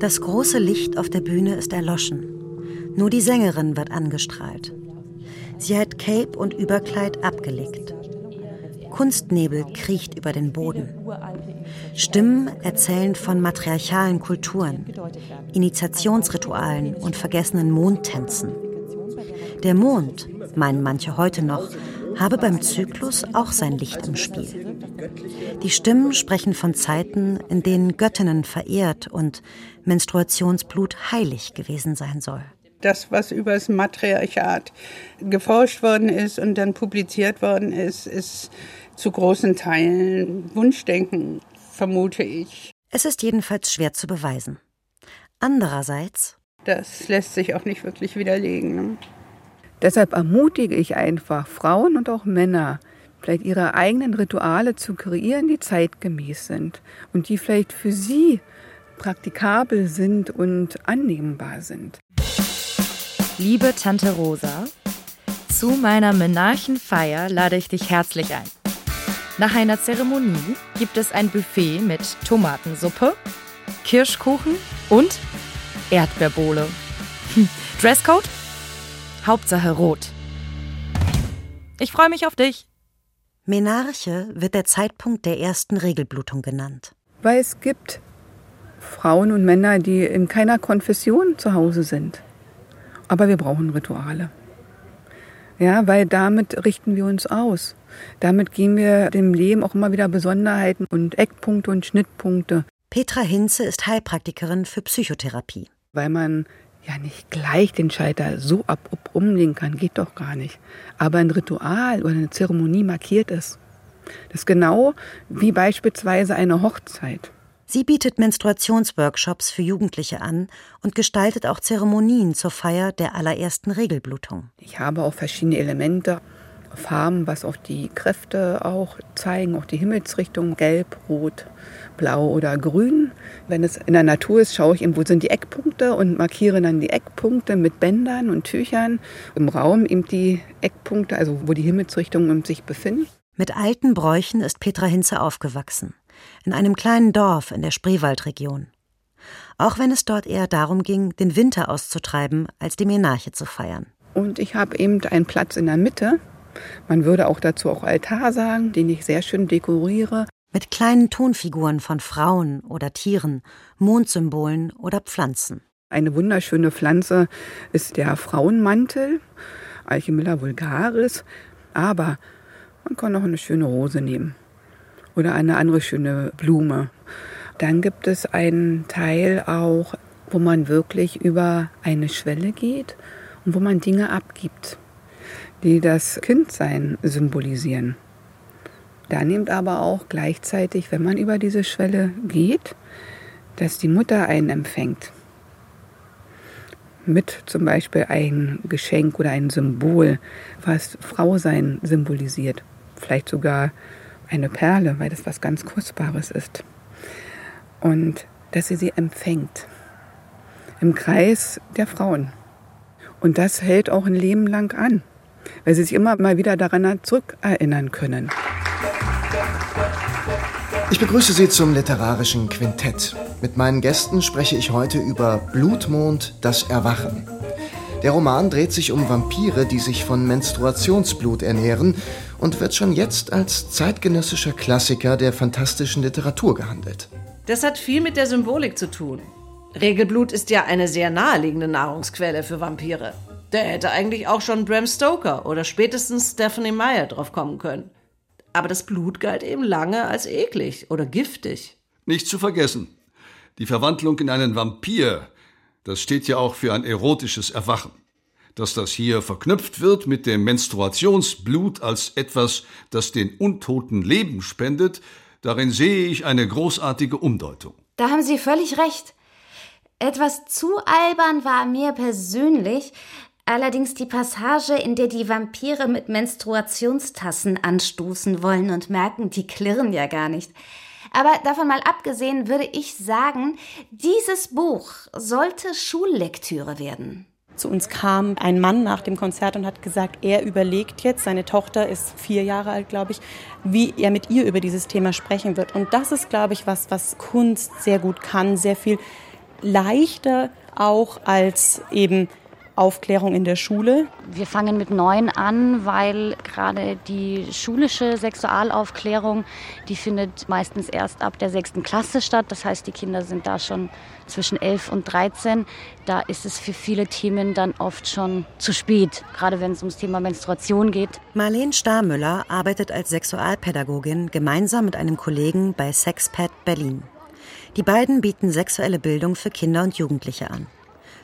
[SPEAKER 3] Das große Licht auf der Bühne ist erloschen. Nur die Sängerin wird angestrahlt. Sie hat Cape und Überkleid abgelegt. Kunstnebel kriecht über den Boden. Stimmen erzählen von matriarchalen Kulturen, Initiationsritualen und vergessenen Mondtänzen. Der Mond, meinen manche heute noch, habe beim Zyklus auch sein Licht im Spiel. Die Stimmen sprechen von Zeiten, in denen Göttinnen verehrt und Menstruationsblut heilig gewesen sein soll.
[SPEAKER 11] Das, was über das Matriarchat geforscht worden ist und dann publiziert worden ist, ist zu großen Teilen Wunschdenken, vermute ich.
[SPEAKER 3] Es ist jedenfalls schwer zu beweisen. Andererseits.
[SPEAKER 11] Das lässt sich auch nicht wirklich widerlegen. Ne?
[SPEAKER 23] Deshalb ermutige ich einfach Frauen und auch Männer, vielleicht ihre eigenen Rituale zu kreieren, die zeitgemäß sind und die vielleicht für sie praktikabel sind und annehmbar sind.
[SPEAKER 6] Liebe Tante Rosa, zu meiner Menarchenfeier lade ich dich herzlich ein. Nach einer Zeremonie gibt es ein Buffet mit Tomatensuppe, Kirschkuchen und Erdbeerbohle. Hm. Dresscode? Hauptsache rot. Ich freue mich auf dich.
[SPEAKER 3] Menarche wird der Zeitpunkt der ersten Regelblutung genannt.
[SPEAKER 23] Weil es gibt Frauen und Männer, die in keiner Konfession zu Hause sind. Aber wir brauchen Rituale. Ja, weil damit richten wir uns aus. Damit geben wir dem Leben auch immer wieder Besonderheiten und Eckpunkte und Schnittpunkte.
[SPEAKER 3] Petra Hinze ist Heilpraktikerin für Psychotherapie.
[SPEAKER 23] Weil man ja nicht gleich den Schalter so ab umlegen kann, geht doch gar nicht. Aber ein Ritual oder eine Zeremonie markiert es. Das ist genau wie beispielsweise eine Hochzeit.
[SPEAKER 3] Sie bietet Menstruationsworkshops für Jugendliche an und gestaltet auch Zeremonien zur Feier der allerersten Regelblutung.
[SPEAKER 23] Ich habe auch verschiedene Elemente, Farben, was auch die Kräfte auch zeigen, auch die Himmelsrichtung, gelb, rot, blau oder grün. Wenn es in der Natur ist, schaue ich eben, wo sind die Eckpunkte und markiere dann die Eckpunkte mit Bändern und Tüchern. Im Raum eben die Eckpunkte, also wo die Himmelsrichtungen sich befinden.
[SPEAKER 3] Mit alten Bräuchen ist Petra Hinze aufgewachsen in einem kleinen Dorf in der Spreewaldregion. Auch wenn es dort eher darum ging, den Winter auszutreiben, als die Menarche zu feiern.
[SPEAKER 23] Und ich habe eben einen Platz in der Mitte. Man würde auch dazu auch Altar sagen, den ich sehr schön dekoriere.
[SPEAKER 3] Mit kleinen Tonfiguren von Frauen oder Tieren, Mondsymbolen oder Pflanzen.
[SPEAKER 23] Eine wunderschöne Pflanze ist der Frauenmantel, Alchemilla vulgaris. Aber man kann auch eine schöne Rose nehmen oder eine andere schöne Blume. Dann gibt es einen Teil auch, wo man wirklich über eine Schwelle geht und wo man Dinge abgibt, die das Kindsein symbolisieren. Da nimmt aber auch gleichzeitig, wenn man über diese Schwelle geht, dass die Mutter einen empfängt. Mit zum Beispiel ein Geschenk oder ein Symbol, was Frausein symbolisiert. Vielleicht sogar eine Perle, weil das was ganz Kostbares ist. Und dass sie sie empfängt. Im Kreis der Frauen. Und das hält auch ein Leben lang an, weil sie sich immer mal wieder daran zurückerinnern können.
[SPEAKER 14] Ich begrüße Sie zum literarischen Quintett. Mit meinen Gästen spreche ich heute über Blutmond, das Erwachen. Der Roman dreht sich um Vampire, die sich von Menstruationsblut ernähren und wird schon jetzt als zeitgenössischer Klassiker der fantastischen Literatur gehandelt.
[SPEAKER 16] Das hat viel mit der Symbolik zu tun. Regelblut ist ja eine sehr naheliegende Nahrungsquelle für Vampire. Da hätte eigentlich auch schon Bram Stoker oder spätestens Stephanie Meyer drauf kommen können. Aber das Blut galt eben lange als eklig oder giftig.
[SPEAKER 1] Nicht zu vergessen, die Verwandlung in einen Vampir, das steht ja auch für ein erotisches Erwachen. Dass das hier verknüpft wird mit dem Menstruationsblut als etwas, das den Untoten Leben spendet, darin sehe ich eine großartige Umdeutung.
[SPEAKER 5] Da haben Sie völlig recht. Etwas zu albern war mir persönlich allerdings die Passage, in der die Vampire mit Menstruationstassen anstoßen wollen und merken, die klirren ja gar nicht. Aber davon mal abgesehen würde ich sagen, dieses Buch sollte Schullektüre werden.
[SPEAKER 10] Zu uns kam ein Mann nach dem Konzert und hat gesagt, er überlegt jetzt, seine Tochter ist vier Jahre alt, glaube ich, wie er mit ihr über dieses Thema sprechen wird. Und das ist, glaube ich, was, was Kunst sehr gut kann, sehr viel leichter auch als eben Aufklärung in der Schule.
[SPEAKER 24] Wir fangen mit neun an, weil gerade die schulische Sexualaufklärung, die findet meistens erst ab der sechsten Klasse statt. Das heißt, die Kinder sind da schon zwischen elf und 13. Da ist es für viele Themen dann oft schon zu spät, gerade wenn es ums Thema Menstruation geht.
[SPEAKER 3] Marlene Starmüller arbeitet als Sexualpädagogin gemeinsam mit einem Kollegen bei Sexpad Berlin. Die beiden bieten sexuelle Bildung für Kinder und Jugendliche an.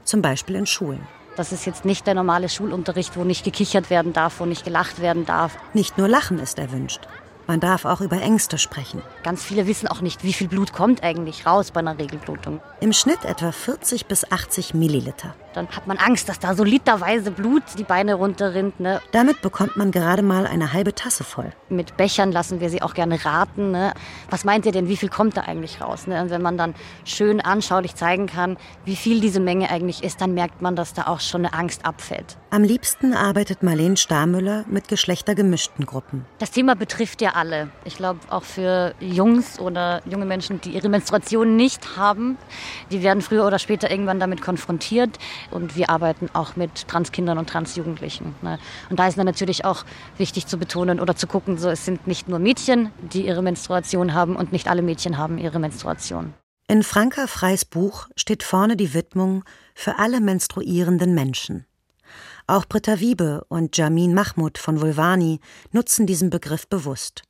[SPEAKER 3] Zum Beispiel in Schulen.
[SPEAKER 24] Das ist jetzt nicht der normale Schulunterricht, wo nicht gekichert werden darf, wo nicht gelacht werden darf.
[SPEAKER 3] Nicht nur Lachen ist erwünscht. Man darf auch über Ängste sprechen.
[SPEAKER 24] Ganz viele wissen auch nicht, wie viel Blut kommt eigentlich raus bei einer Regelblutung.
[SPEAKER 3] Im Schnitt etwa 40 bis 80 Milliliter.
[SPEAKER 24] Dann hat man Angst, dass da so literweise Blut die Beine runterrinnt. Ne?
[SPEAKER 3] Damit bekommt man gerade mal eine halbe Tasse voll.
[SPEAKER 24] Mit Bechern lassen wir sie auch gerne raten. Ne? Was meint ihr denn, wie viel kommt da eigentlich raus? Ne? Und wenn man dann schön anschaulich zeigen kann, wie viel diese Menge eigentlich ist, dann merkt man, dass da auch schon eine Angst abfällt.
[SPEAKER 3] Am liebsten arbeitet Marlene Starmüller mit geschlechtergemischten Gruppen.
[SPEAKER 24] Das Thema betrifft ja alle. Ich glaube, auch für Jungs oder junge Menschen, die ihre Menstruation nicht haben, die werden früher oder später irgendwann damit konfrontiert. Und wir arbeiten auch mit Transkindern und Transjugendlichen. Ne? Und da ist dann natürlich auch wichtig zu betonen oder zu gucken, so es sind nicht nur Mädchen, die ihre Menstruation haben und nicht alle Mädchen haben ihre Menstruation.
[SPEAKER 3] In Franka Freys Buch steht vorne die Widmung für alle menstruierenden Menschen. Auch Britta Wiebe und Jamin Mahmoud von Vulvani nutzen diesen Begriff bewusst.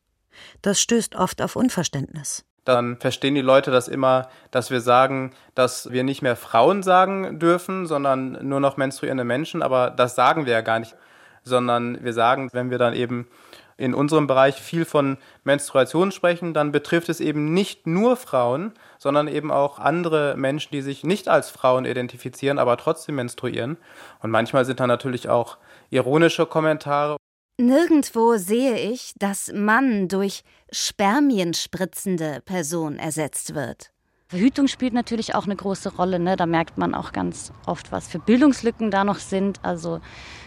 [SPEAKER 3] Das stößt oft auf Unverständnis
[SPEAKER 18] dann verstehen die Leute das immer, dass wir sagen, dass wir nicht mehr Frauen sagen dürfen, sondern nur noch menstruierende Menschen. Aber das sagen wir ja gar nicht, sondern wir sagen, wenn wir dann eben in unserem Bereich viel von Menstruation sprechen, dann betrifft es eben nicht nur Frauen, sondern eben auch andere Menschen, die sich nicht als Frauen identifizieren, aber trotzdem menstruieren. Und manchmal sind da natürlich auch ironische Kommentare.
[SPEAKER 5] Nirgendwo sehe ich, dass Mann durch spermienspritzende Person ersetzt wird.
[SPEAKER 24] Verhütung spielt natürlich auch eine große Rolle. Ne? Da merkt man auch ganz oft, was für Bildungslücken da noch sind. Also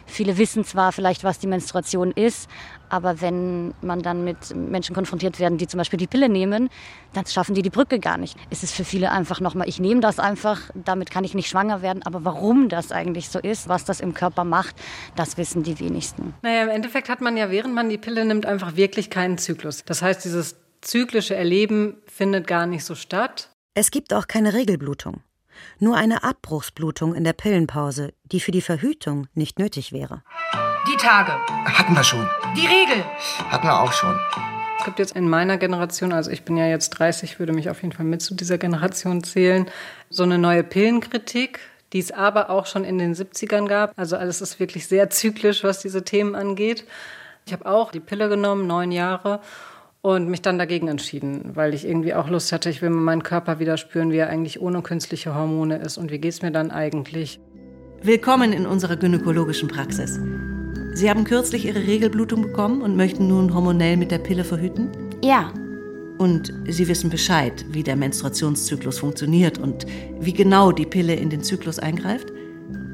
[SPEAKER 24] viele wissen zwar vielleicht, was die Menstruation ist, aber wenn man dann mit Menschen konfrontiert werden, die zum Beispiel die Pille nehmen, dann schaffen die die Brücke gar nicht. Es ist für viele einfach nochmal, ich nehme das einfach, damit kann ich nicht schwanger werden. Aber warum das eigentlich so ist, was das im Körper macht, das wissen die wenigsten.
[SPEAKER 2] Naja, im Endeffekt hat man ja, während man die Pille nimmt, einfach wirklich keinen Zyklus. Das heißt, dieses zyklische Erleben findet gar nicht so statt.
[SPEAKER 3] Es gibt auch keine Regelblutung. Nur eine Abbruchsblutung in der Pillenpause, die für die Verhütung nicht nötig wäre.
[SPEAKER 17] Die Tage.
[SPEAKER 14] Hatten wir schon.
[SPEAKER 17] Die Regel.
[SPEAKER 14] Hatten wir auch schon.
[SPEAKER 2] gibt jetzt in meiner Generation, also ich bin ja jetzt 30, würde mich auf jeden Fall mit zu dieser Generation zählen, so eine neue Pillenkritik, die es aber auch schon in den 70ern gab. Also alles ist wirklich sehr zyklisch, was diese Themen angeht. Ich habe auch die Pille genommen, neun Jahre, und mich dann dagegen entschieden, weil ich irgendwie auch Lust hatte, ich will mir meinen Körper wieder spüren, wie er eigentlich ohne künstliche Hormone ist und wie geht es mir dann eigentlich.
[SPEAKER 16] Willkommen in unserer gynäkologischen Praxis. Sie haben kürzlich Ihre Regelblutung bekommen und möchten nun hormonell mit der Pille verhüten?
[SPEAKER 5] Ja.
[SPEAKER 16] Und Sie wissen Bescheid, wie der Menstruationszyklus funktioniert und wie genau die Pille in den Zyklus eingreift?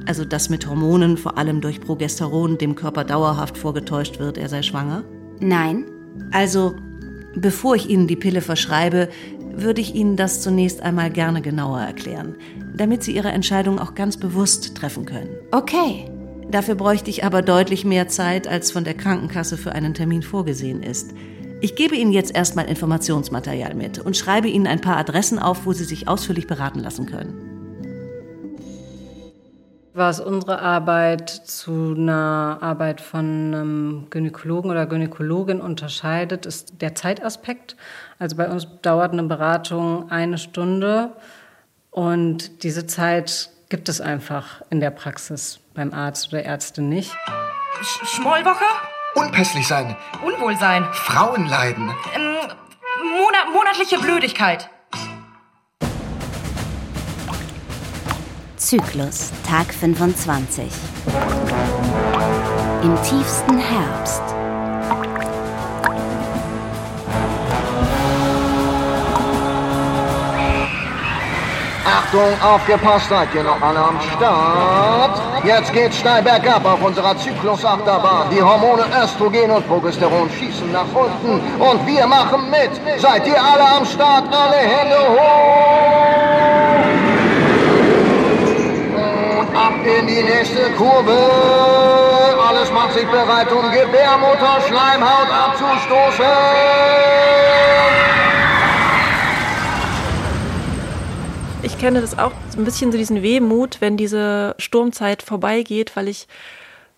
[SPEAKER 16] Also, dass mit Hormonen, vor allem durch Progesteron, dem Körper dauerhaft vorgetäuscht wird, er sei schwanger?
[SPEAKER 5] Nein.
[SPEAKER 16] Also, bevor ich Ihnen die Pille verschreibe, würde ich Ihnen das zunächst einmal gerne genauer erklären, damit Sie Ihre Entscheidung auch ganz bewusst treffen können.
[SPEAKER 5] Okay.
[SPEAKER 16] Dafür bräuchte ich aber deutlich mehr Zeit, als von der Krankenkasse für einen Termin vorgesehen ist. Ich gebe Ihnen jetzt erstmal Informationsmaterial mit und schreibe Ihnen ein paar Adressen auf, wo Sie sich ausführlich beraten lassen können.
[SPEAKER 2] Was unsere Arbeit zu einer Arbeit von einem Gynäkologen oder Gynäkologin unterscheidet, ist der Zeitaspekt. Also bei uns dauert eine Beratung eine Stunde und diese Zeit gibt es einfach in der Praxis beim Arzt oder Ärztin nicht.
[SPEAKER 17] Sch Schmollwoche?
[SPEAKER 14] Unpässlich sein.
[SPEAKER 17] Unwohlsein.
[SPEAKER 14] Frauenleiden.
[SPEAKER 17] Ähm, Monat monatliche Blödigkeit.
[SPEAKER 5] Zyklus, Tag 25. Im tiefsten Herbst.
[SPEAKER 9] Achtung, aufgepasst, seid ihr noch alle am Start? Jetzt geht's steil bergab auf unserer Zyklusachterbahn. Die Hormone Östrogen und Progesteron schießen nach unten und wir machen mit. Seid ihr alle am Start? Alle Hände hoch! Ab in die nächste Kurve. Alles macht sich bereit, um Gebärmutter, Schleimhaut abzustoßen.
[SPEAKER 22] Ich kenne das auch so ein bisschen so diesen Wehmut, wenn diese Sturmzeit vorbeigeht, weil ich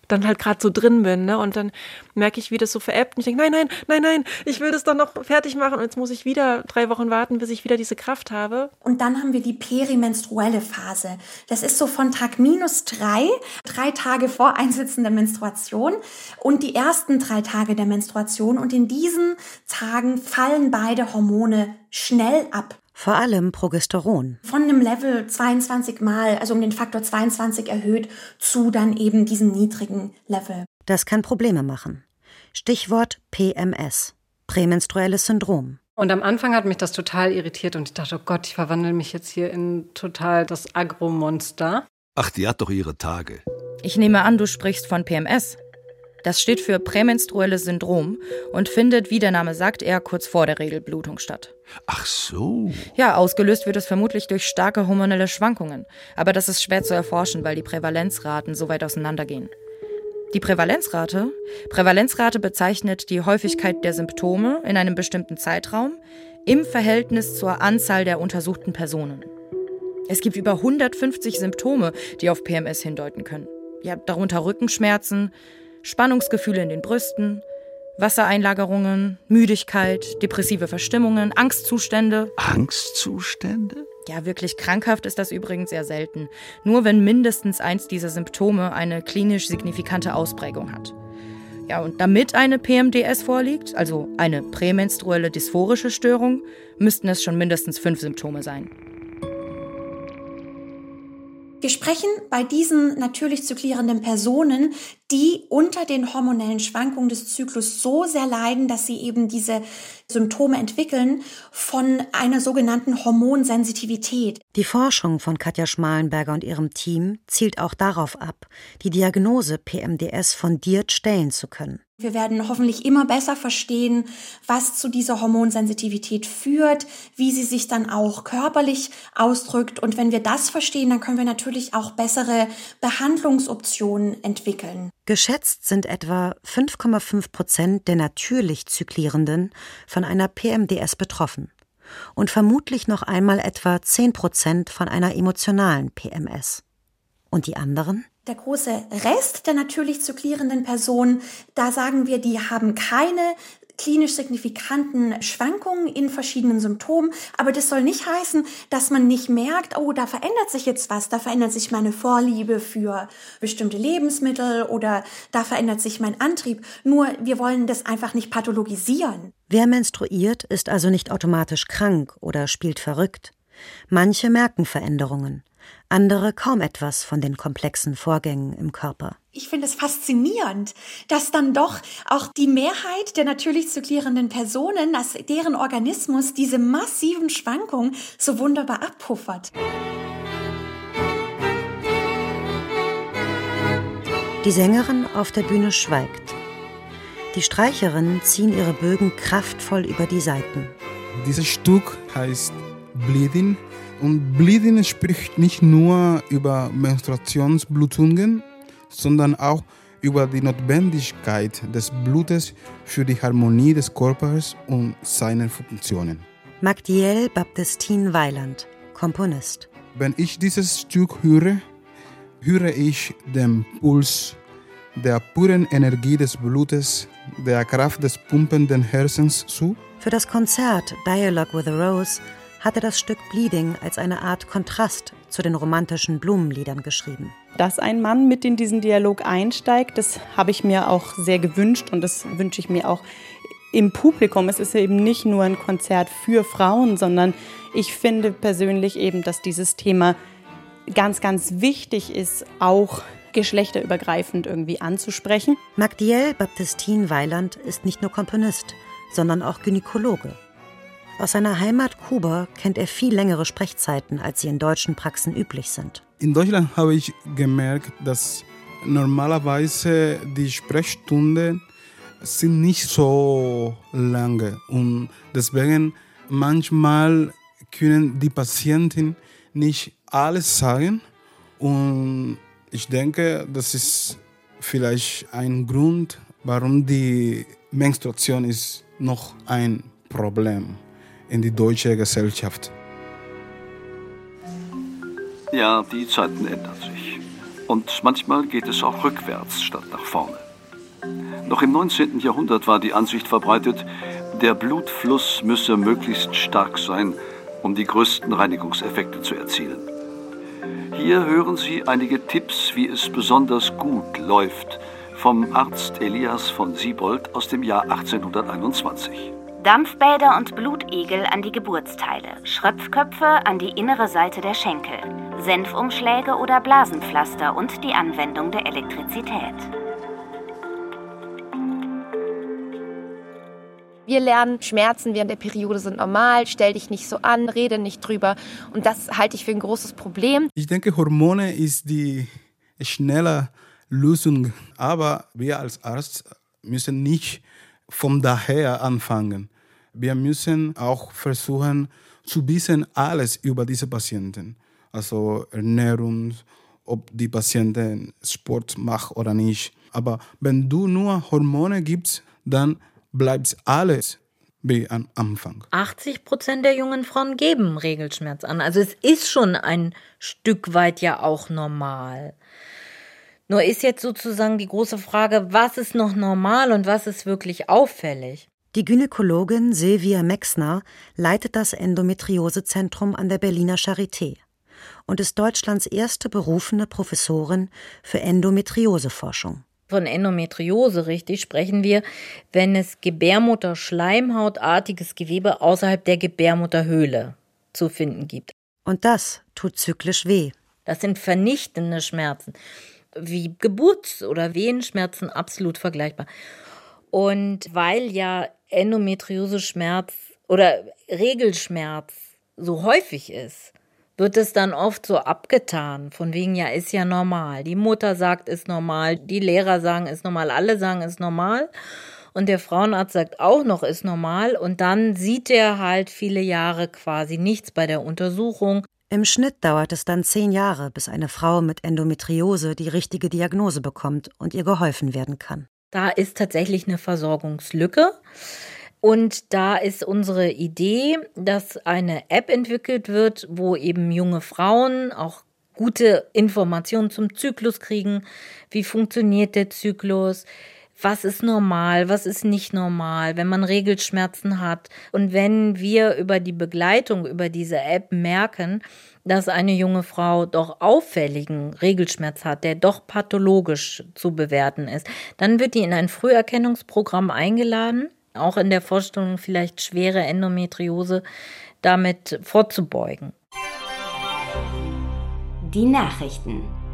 [SPEAKER 22] dann halt gerade so drin bin, ne? Und dann merke ich, wie das so veräppt und ich denke, nein, nein, nein, nein, ich will das doch noch fertig machen und jetzt muss ich wieder drei Wochen warten, bis ich wieder diese Kraft habe.
[SPEAKER 21] Und dann haben wir die perimenstruelle Phase. Das ist so von Tag minus drei, drei Tage vor Einsetzen der Menstruation und die ersten drei Tage der Menstruation. Und in diesen Tagen fallen beide Hormone schnell ab.
[SPEAKER 3] Vor allem Progesteron.
[SPEAKER 21] Von einem Level 22 mal, also um den Faktor 22 erhöht, zu dann eben diesem niedrigen Level.
[SPEAKER 3] Das kann Probleme machen. Stichwort PMS, prämenstruelles Syndrom.
[SPEAKER 2] Und am Anfang hat mich das total irritiert und ich dachte, oh Gott, ich verwandle mich jetzt hier in total das Agromonster.
[SPEAKER 1] Ach, die hat doch ihre Tage.
[SPEAKER 6] Ich nehme an, du sprichst von PMS. Das steht für prämenstruelles Syndrom und findet, wie der Name sagt, eher kurz vor der Regelblutung statt.
[SPEAKER 1] Ach so.
[SPEAKER 6] Ja, ausgelöst wird es vermutlich durch starke hormonelle Schwankungen. Aber das ist schwer zu erforschen, weil die Prävalenzraten so weit auseinandergehen. Die Prävalenzrate? Prävalenzrate bezeichnet die Häufigkeit der Symptome in einem bestimmten Zeitraum im Verhältnis zur Anzahl der untersuchten Personen. Es gibt über 150 Symptome, die auf PMS hindeuten können. Ja, darunter Rückenschmerzen, Spannungsgefühle in den Brüsten, Wassereinlagerungen, Müdigkeit, depressive Verstimmungen, Angstzustände.
[SPEAKER 1] Angstzustände?
[SPEAKER 6] Ja, wirklich krankhaft ist das übrigens sehr selten. Nur wenn mindestens eins dieser Symptome eine klinisch signifikante Ausprägung hat. Ja, und damit eine PMDS vorliegt, also eine prämenstruelle dysphorische Störung, müssten es schon mindestens fünf Symptome sein.
[SPEAKER 21] Wir sprechen bei diesen natürlich zyklierenden Personen, die unter den hormonellen Schwankungen des Zyklus so sehr leiden, dass sie eben diese Symptome entwickeln, von einer sogenannten Hormonsensitivität.
[SPEAKER 3] Die Forschung von Katja Schmalenberger und ihrem Team zielt auch darauf ab, die Diagnose PMDS fundiert stellen zu können.
[SPEAKER 21] Wir werden hoffentlich immer besser verstehen, was zu dieser Hormonsensitivität führt, wie sie sich dann auch körperlich ausdrückt. Und wenn wir das verstehen, dann können wir natürlich auch bessere Behandlungsoptionen entwickeln.
[SPEAKER 3] Geschätzt sind etwa 5,5 Prozent der natürlich Zyklierenden von einer PMDS betroffen und vermutlich noch einmal etwa 10 Prozent von einer emotionalen PMS. Und die anderen?
[SPEAKER 21] Der große Rest der natürlich zyklierenden Personen, da sagen wir, die haben keine klinisch signifikanten Schwankungen in verschiedenen Symptomen. Aber das soll nicht heißen, dass man nicht merkt, oh, da verändert sich jetzt was, da verändert sich meine Vorliebe für bestimmte Lebensmittel oder da verändert sich mein Antrieb. Nur wir wollen das einfach nicht pathologisieren.
[SPEAKER 3] Wer menstruiert, ist also nicht automatisch krank oder spielt verrückt. Manche merken Veränderungen, andere kaum etwas von den komplexen Vorgängen im Körper.
[SPEAKER 21] Ich finde es faszinierend, dass dann doch auch die Mehrheit der natürlich zyklierenden Personen, dass deren Organismus diese massiven Schwankungen so wunderbar abpuffert.
[SPEAKER 3] Die Sängerin auf der Bühne schweigt. Die Streicherinnen ziehen ihre Bögen kraftvoll über die Saiten.
[SPEAKER 25] Dieses Stück heißt Bleeding und Bleeding spricht nicht nur über Menstruationsblutungen, sondern auch über die Notwendigkeit des Blutes für die Harmonie des Körpers und seiner Funktionen.
[SPEAKER 3] Magdiel Baptistine Weiland, Komponist.
[SPEAKER 25] Wenn ich dieses Stück höre, höre ich den Puls der puren Energie des Blutes, der Kraft des pumpenden Herzens zu.
[SPEAKER 3] Für das Konzert Dialogue with a Rose hatte das Stück Bleeding als eine Art Kontrast zu den romantischen Blumenliedern geschrieben.
[SPEAKER 10] Dass ein Mann mit in diesen Dialog einsteigt, das habe ich mir auch sehr gewünscht und das wünsche ich mir auch im Publikum. Es ist eben nicht nur ein Konzert für Frauen, sondern ich finde persönlich eben, dass dieses Thema ganz, ganz wichtig ist, auch geschlechterübergreifend irgendwie anzusprechen.
[SPEAKER 3] Magdiel Baptistine Weiland ist nicht nur Komponist, sondern auch Gynäkologe. Aus seiner Heimat Kuba kennt er viel längere Sprechzeiten, als sie in deutschen Praxen üblich sind.
[SPEAKER 25] In Deutschland habe ich gemerkt, dass normalerweise die Sprechstunden sind nicht so lange. Und deswegen manchmal können die Patienten nicht alles sagen. Und ich denke, das ist vielleicht ein Grund, warum die Menstruation ist noch ein Problem. ist in die deutsche Gesellschaft.
[SPEAKER 1] Ja, die Zeiten ändern sich. Und manchmal geht es auch rückwärts statt nach vorne. Noch im 19. Jahrhundert war die Ansicht verbreitet, der Blutfluss müsse möglichst stark sein, um die größten Reinigungseffekte zu erzielen. Hier hören Sie einige Tipps, wie es besonders gut läuft, vom Arzt Elias von Siebold aus dem Jahr 1821.
[SPEAKER 5] Dampfbäder und Blutegel an die Geburtsteile, Schröpfköpfe an die innere Seite der Schenkel, Senfumschläge oder Blasenpflaster und die Anwendung der Elektrizität.
[SPEAKER 4] Wir lernen, Schmerzen während der Periode sind normal, stell dich nicht so an, rede nicht drüber. Und das halte ich für ein großes Problem.
[SPEAKER 25] Ich denke, Hormone ist die schnelle Lösung. Aber wir als Arzt müssen nicht von daher anfangen wir müssen auch versuchen zu wissen alles über diese Patienten. Also Ernährung, ob die Patienten Sport macht oder nicht. Aber wenn du nur Hormone gibst, dann bleibt alles wie am Anfang.
[SPEAKER 26] 80 Prozent der jungen Frauen geben Regelschmerz an. Also es ist schon ein Stück weit ja auch normal. Nur ist jetzt sozusagen die große Frage, was ist noch normal und was ist wirklich auffällig?
[SPEAKER 3] Die Gynäkologin Silvia Mexner leitet das Endometriosezentrum an der Berliner Charité und ist Deutschlands erste berufene Professorin für Endometrioseforschung.
[SPEAKER 26] Von Endometriose richtig sprechen wir, wenn es Gebärmutter-Schleimhautartiges Gewebe außerhalb der Gebärmutterhöhle zu finden gibt.
[SPEAKER 3] Und das tut zyklisch weh.
[SPEAKER 26] Das sind vernichtende Schmerzen, wie Geburts- oder Wehenschmerzen absolut vergleichbar. Und weil ja Endometriose-Schmerz oder Regelschmerz so häufig ist, wird es dann oft so abgetan, von wegen, ja, ist ja normal. Die Mutter sagt, ist normal, die Lehrer sagen, ist normal, alle sagen, ist normal. Und der Frauenarzt sagt auch noch, ist normal. Und dann sieht er halt viele Jahre quasi nichts bei der Untersuchung.
[SPEAKER 3] Im Schnitt dauert es dann zehn Jahre, bis eine Frau mit Endometriose die richtige Diagnose bekommt und ihr geholfen werden kann.
[SPEAKER 26] Da ist tatsächlich eine Versorgungslücke. Und da ist unsere Idee, dass eine App entwickelt wird, wo eben junge Frauen auch gute Informationen zum Zyklus kriegen. Wie funktioniert der Zyklus? Was ist normal, was ist nicht normal, wenn man Regelschmerzen hat. Und wenn wir über die Begleitung, über diese App merken, dass eine junge Frau doch auffälligen Regelschmerz hat, der doch pathologisch zu bewerten ist, dann wird die in ein Früherkennungsprogramm eingeladen, auch in der Vorstellung vielleicht schwere Endometriose damit vorzubeugen.
[SPEAKER 5] Die Nachrichten.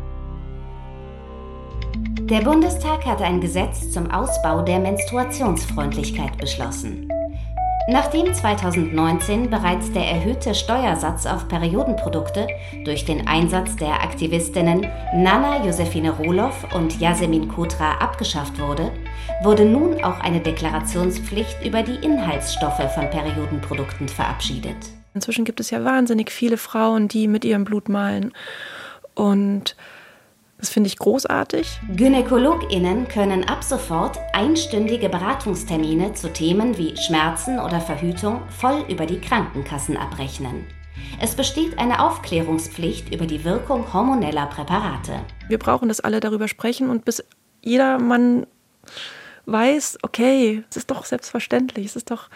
[SPEAKER 5] Der Bundestag hat ein Gesetz zum Ausbau der Menstruationsfreundlichkeit beschlossen. Nachdem 2019 bereits der erhöhte Steuersatz auf Periodenprodukte durch den Einsatz der Aktivistinnen Nana Josefine Rohloff und Yasemin Kotra abgeschafft wurde, wurde nun auch eine Deklarationspflicht über die Inhaltsstoffe von Periodenprodukten verabschiedet.
[SPEAKER 22] Inzwischen gibt es ja wahnsinnig viele Frauen, die mit ihrem Blut malen. Und das finde ich großartig.
[SPEAKER 5] GynäkologInnen können ab sofort einstündige Beratungstermine zu Themen wie Schmerzen oder Verhütung voll über die Krankenkassen abrechnen. Es besteht eine Aufklärungspflicht über die Wirkung hormoneller Präparate.
[SPEAKER 22] Wir brauchen, dass alle darüber sprechen und bis jeder Mann weiß, okay, es ist doch selbstverständlich, es ist doch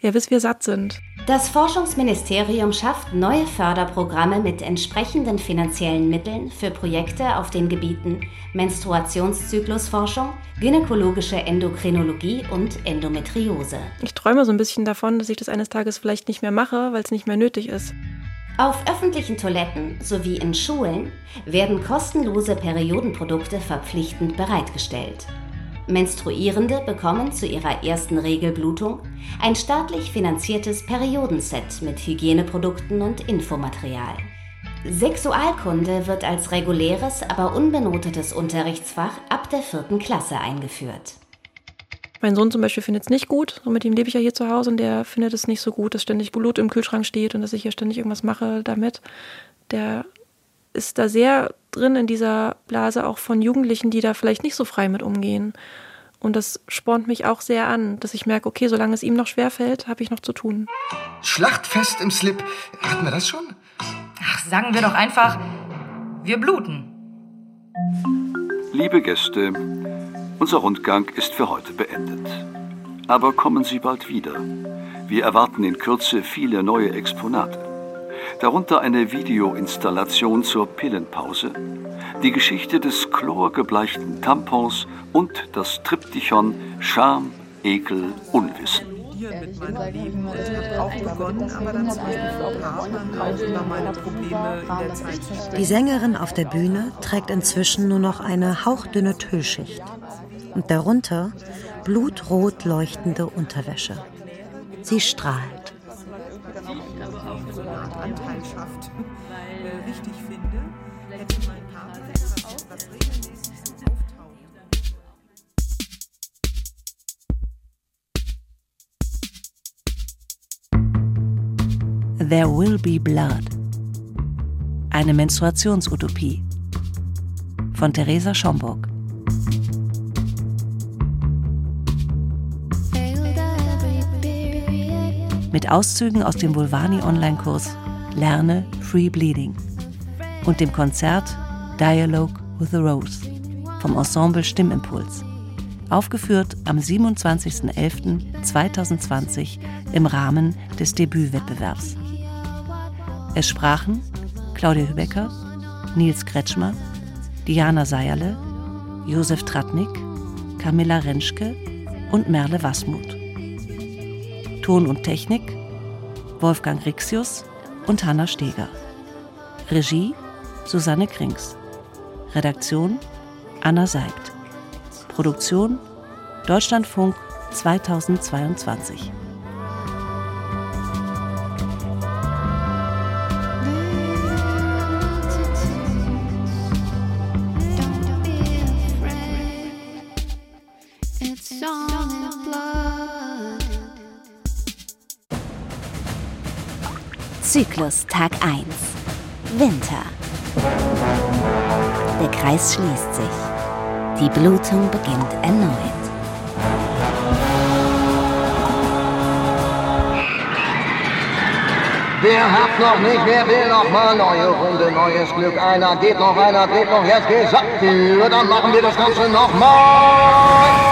[SPEAKER 22] ja, bis wir satt sind.
[SPEAKER 5] Das Forschungsministerium schafft neue Förderprogramme mit entsprechenden finanziellen Mitteln für Projekte auf den Gebieten Menstruationszyklusforschung, gynäkologische Endokrinologie und Endometriose.
[SPEAKER 22] Ich träume so ein bisschen davon, dass ich das eines Tages vielleicht nicht mehr mache, weil es nicht mehr nötig ist.
[SPEAKER 5] Auf öffentlichen Toiletten sowie in Schulen werden kostenlose Periodenprodukte verpflichtend bereitgestellt. Menstruierende bekommen zu ihrer ersten Regelblutung ein staatlich finanziertes Periodenset mit Hygieneprodukten und Infomaterial. Sexualkunde wird als reguläres, aber unbenotetes Unterrichtsfach ab der vierten Klasse eingeführt.
[SPEAKER 22] Mein Sohn zum Beispiel findet es nicht gut, so mit ihm lebe ich ja hier zu Hause und der findet es nicht so gut, dass ständig Blut im Kühlschrank steht und dass ich hier ständig irgendwas mache damit. Der ist da sehr drin in dieser Blase auch von Jugendlichen, die da vielleicht nicht so frei mit umgehen. Und das spornt mich auch sehr an, dass ich merke, okay, solange es ihm noch schwerfällt, habe ich noch zu tun.
[SPEAKER 14] Schlachtfest im Slip. Hatten wir das schon?
[SPEAKER 17] Ach, sagen wir doch einfach, wir bluten.
[SPEAKER 1] Liebe Gäste, unser Rundgang ist für heute beendet. Aber kommen Sie bald wieder. Wir erwarten in Kürze viele neue Exponate darunter eine Videoinstallation zur Pillenpause, die Geschichte des chlorgebleichten Tampons und das Triptychon Scham, Ekel, Unwissen.
[SPEAKER 27] mit meinem Leben und habe auch begonnen, aber dann zum Beispiel für Partnern auch über meine Probleme in der Zeit.
[SPEAKER 3] Die Sängerin auf der Bühne trägt inzwischen nur noch eine hauchdünne Tüllschicht und darunter blutrot leuchtende Unterwäsche. Sie strahlt.
[SPEAKER 16] There Will Be Blood. Eine Menstruationsutopie von Theresa Schomburg. Mit Auszügen aus dem Vulvani Online-Kurs Lerne Free Bleeding und dem Konzert Dialogue with a Rose vom Ensemble Stimmimpuls. Aufgeführt am 27.11.2020 im Rahmen des Debütwettbewerbs. Es sprachen Claudia Hübecker, Nils Kretschmer, Diana Seierle, Josef Tratnik, Camilla Rentschke und Merle Wasmuth. Ton und Technik Wolfgang Rixius und Hanna Steger. Regie Susanne Krings. Redaktion Anna Seibt. Produktion Deutschlandfunk 2022.
[SPEAKER 5] Zyklus Tag 1. Winter. Der Kreis schließt sich. Die Blutung beginnt erneut.
[SPEAKER 9] Wer hat noch nicht, wer will noch mal neue Runde, neues Glück? Einer geht noch, einer dreht noch, jetzt geht's ab. Dann machen wir das Ganze noch mal.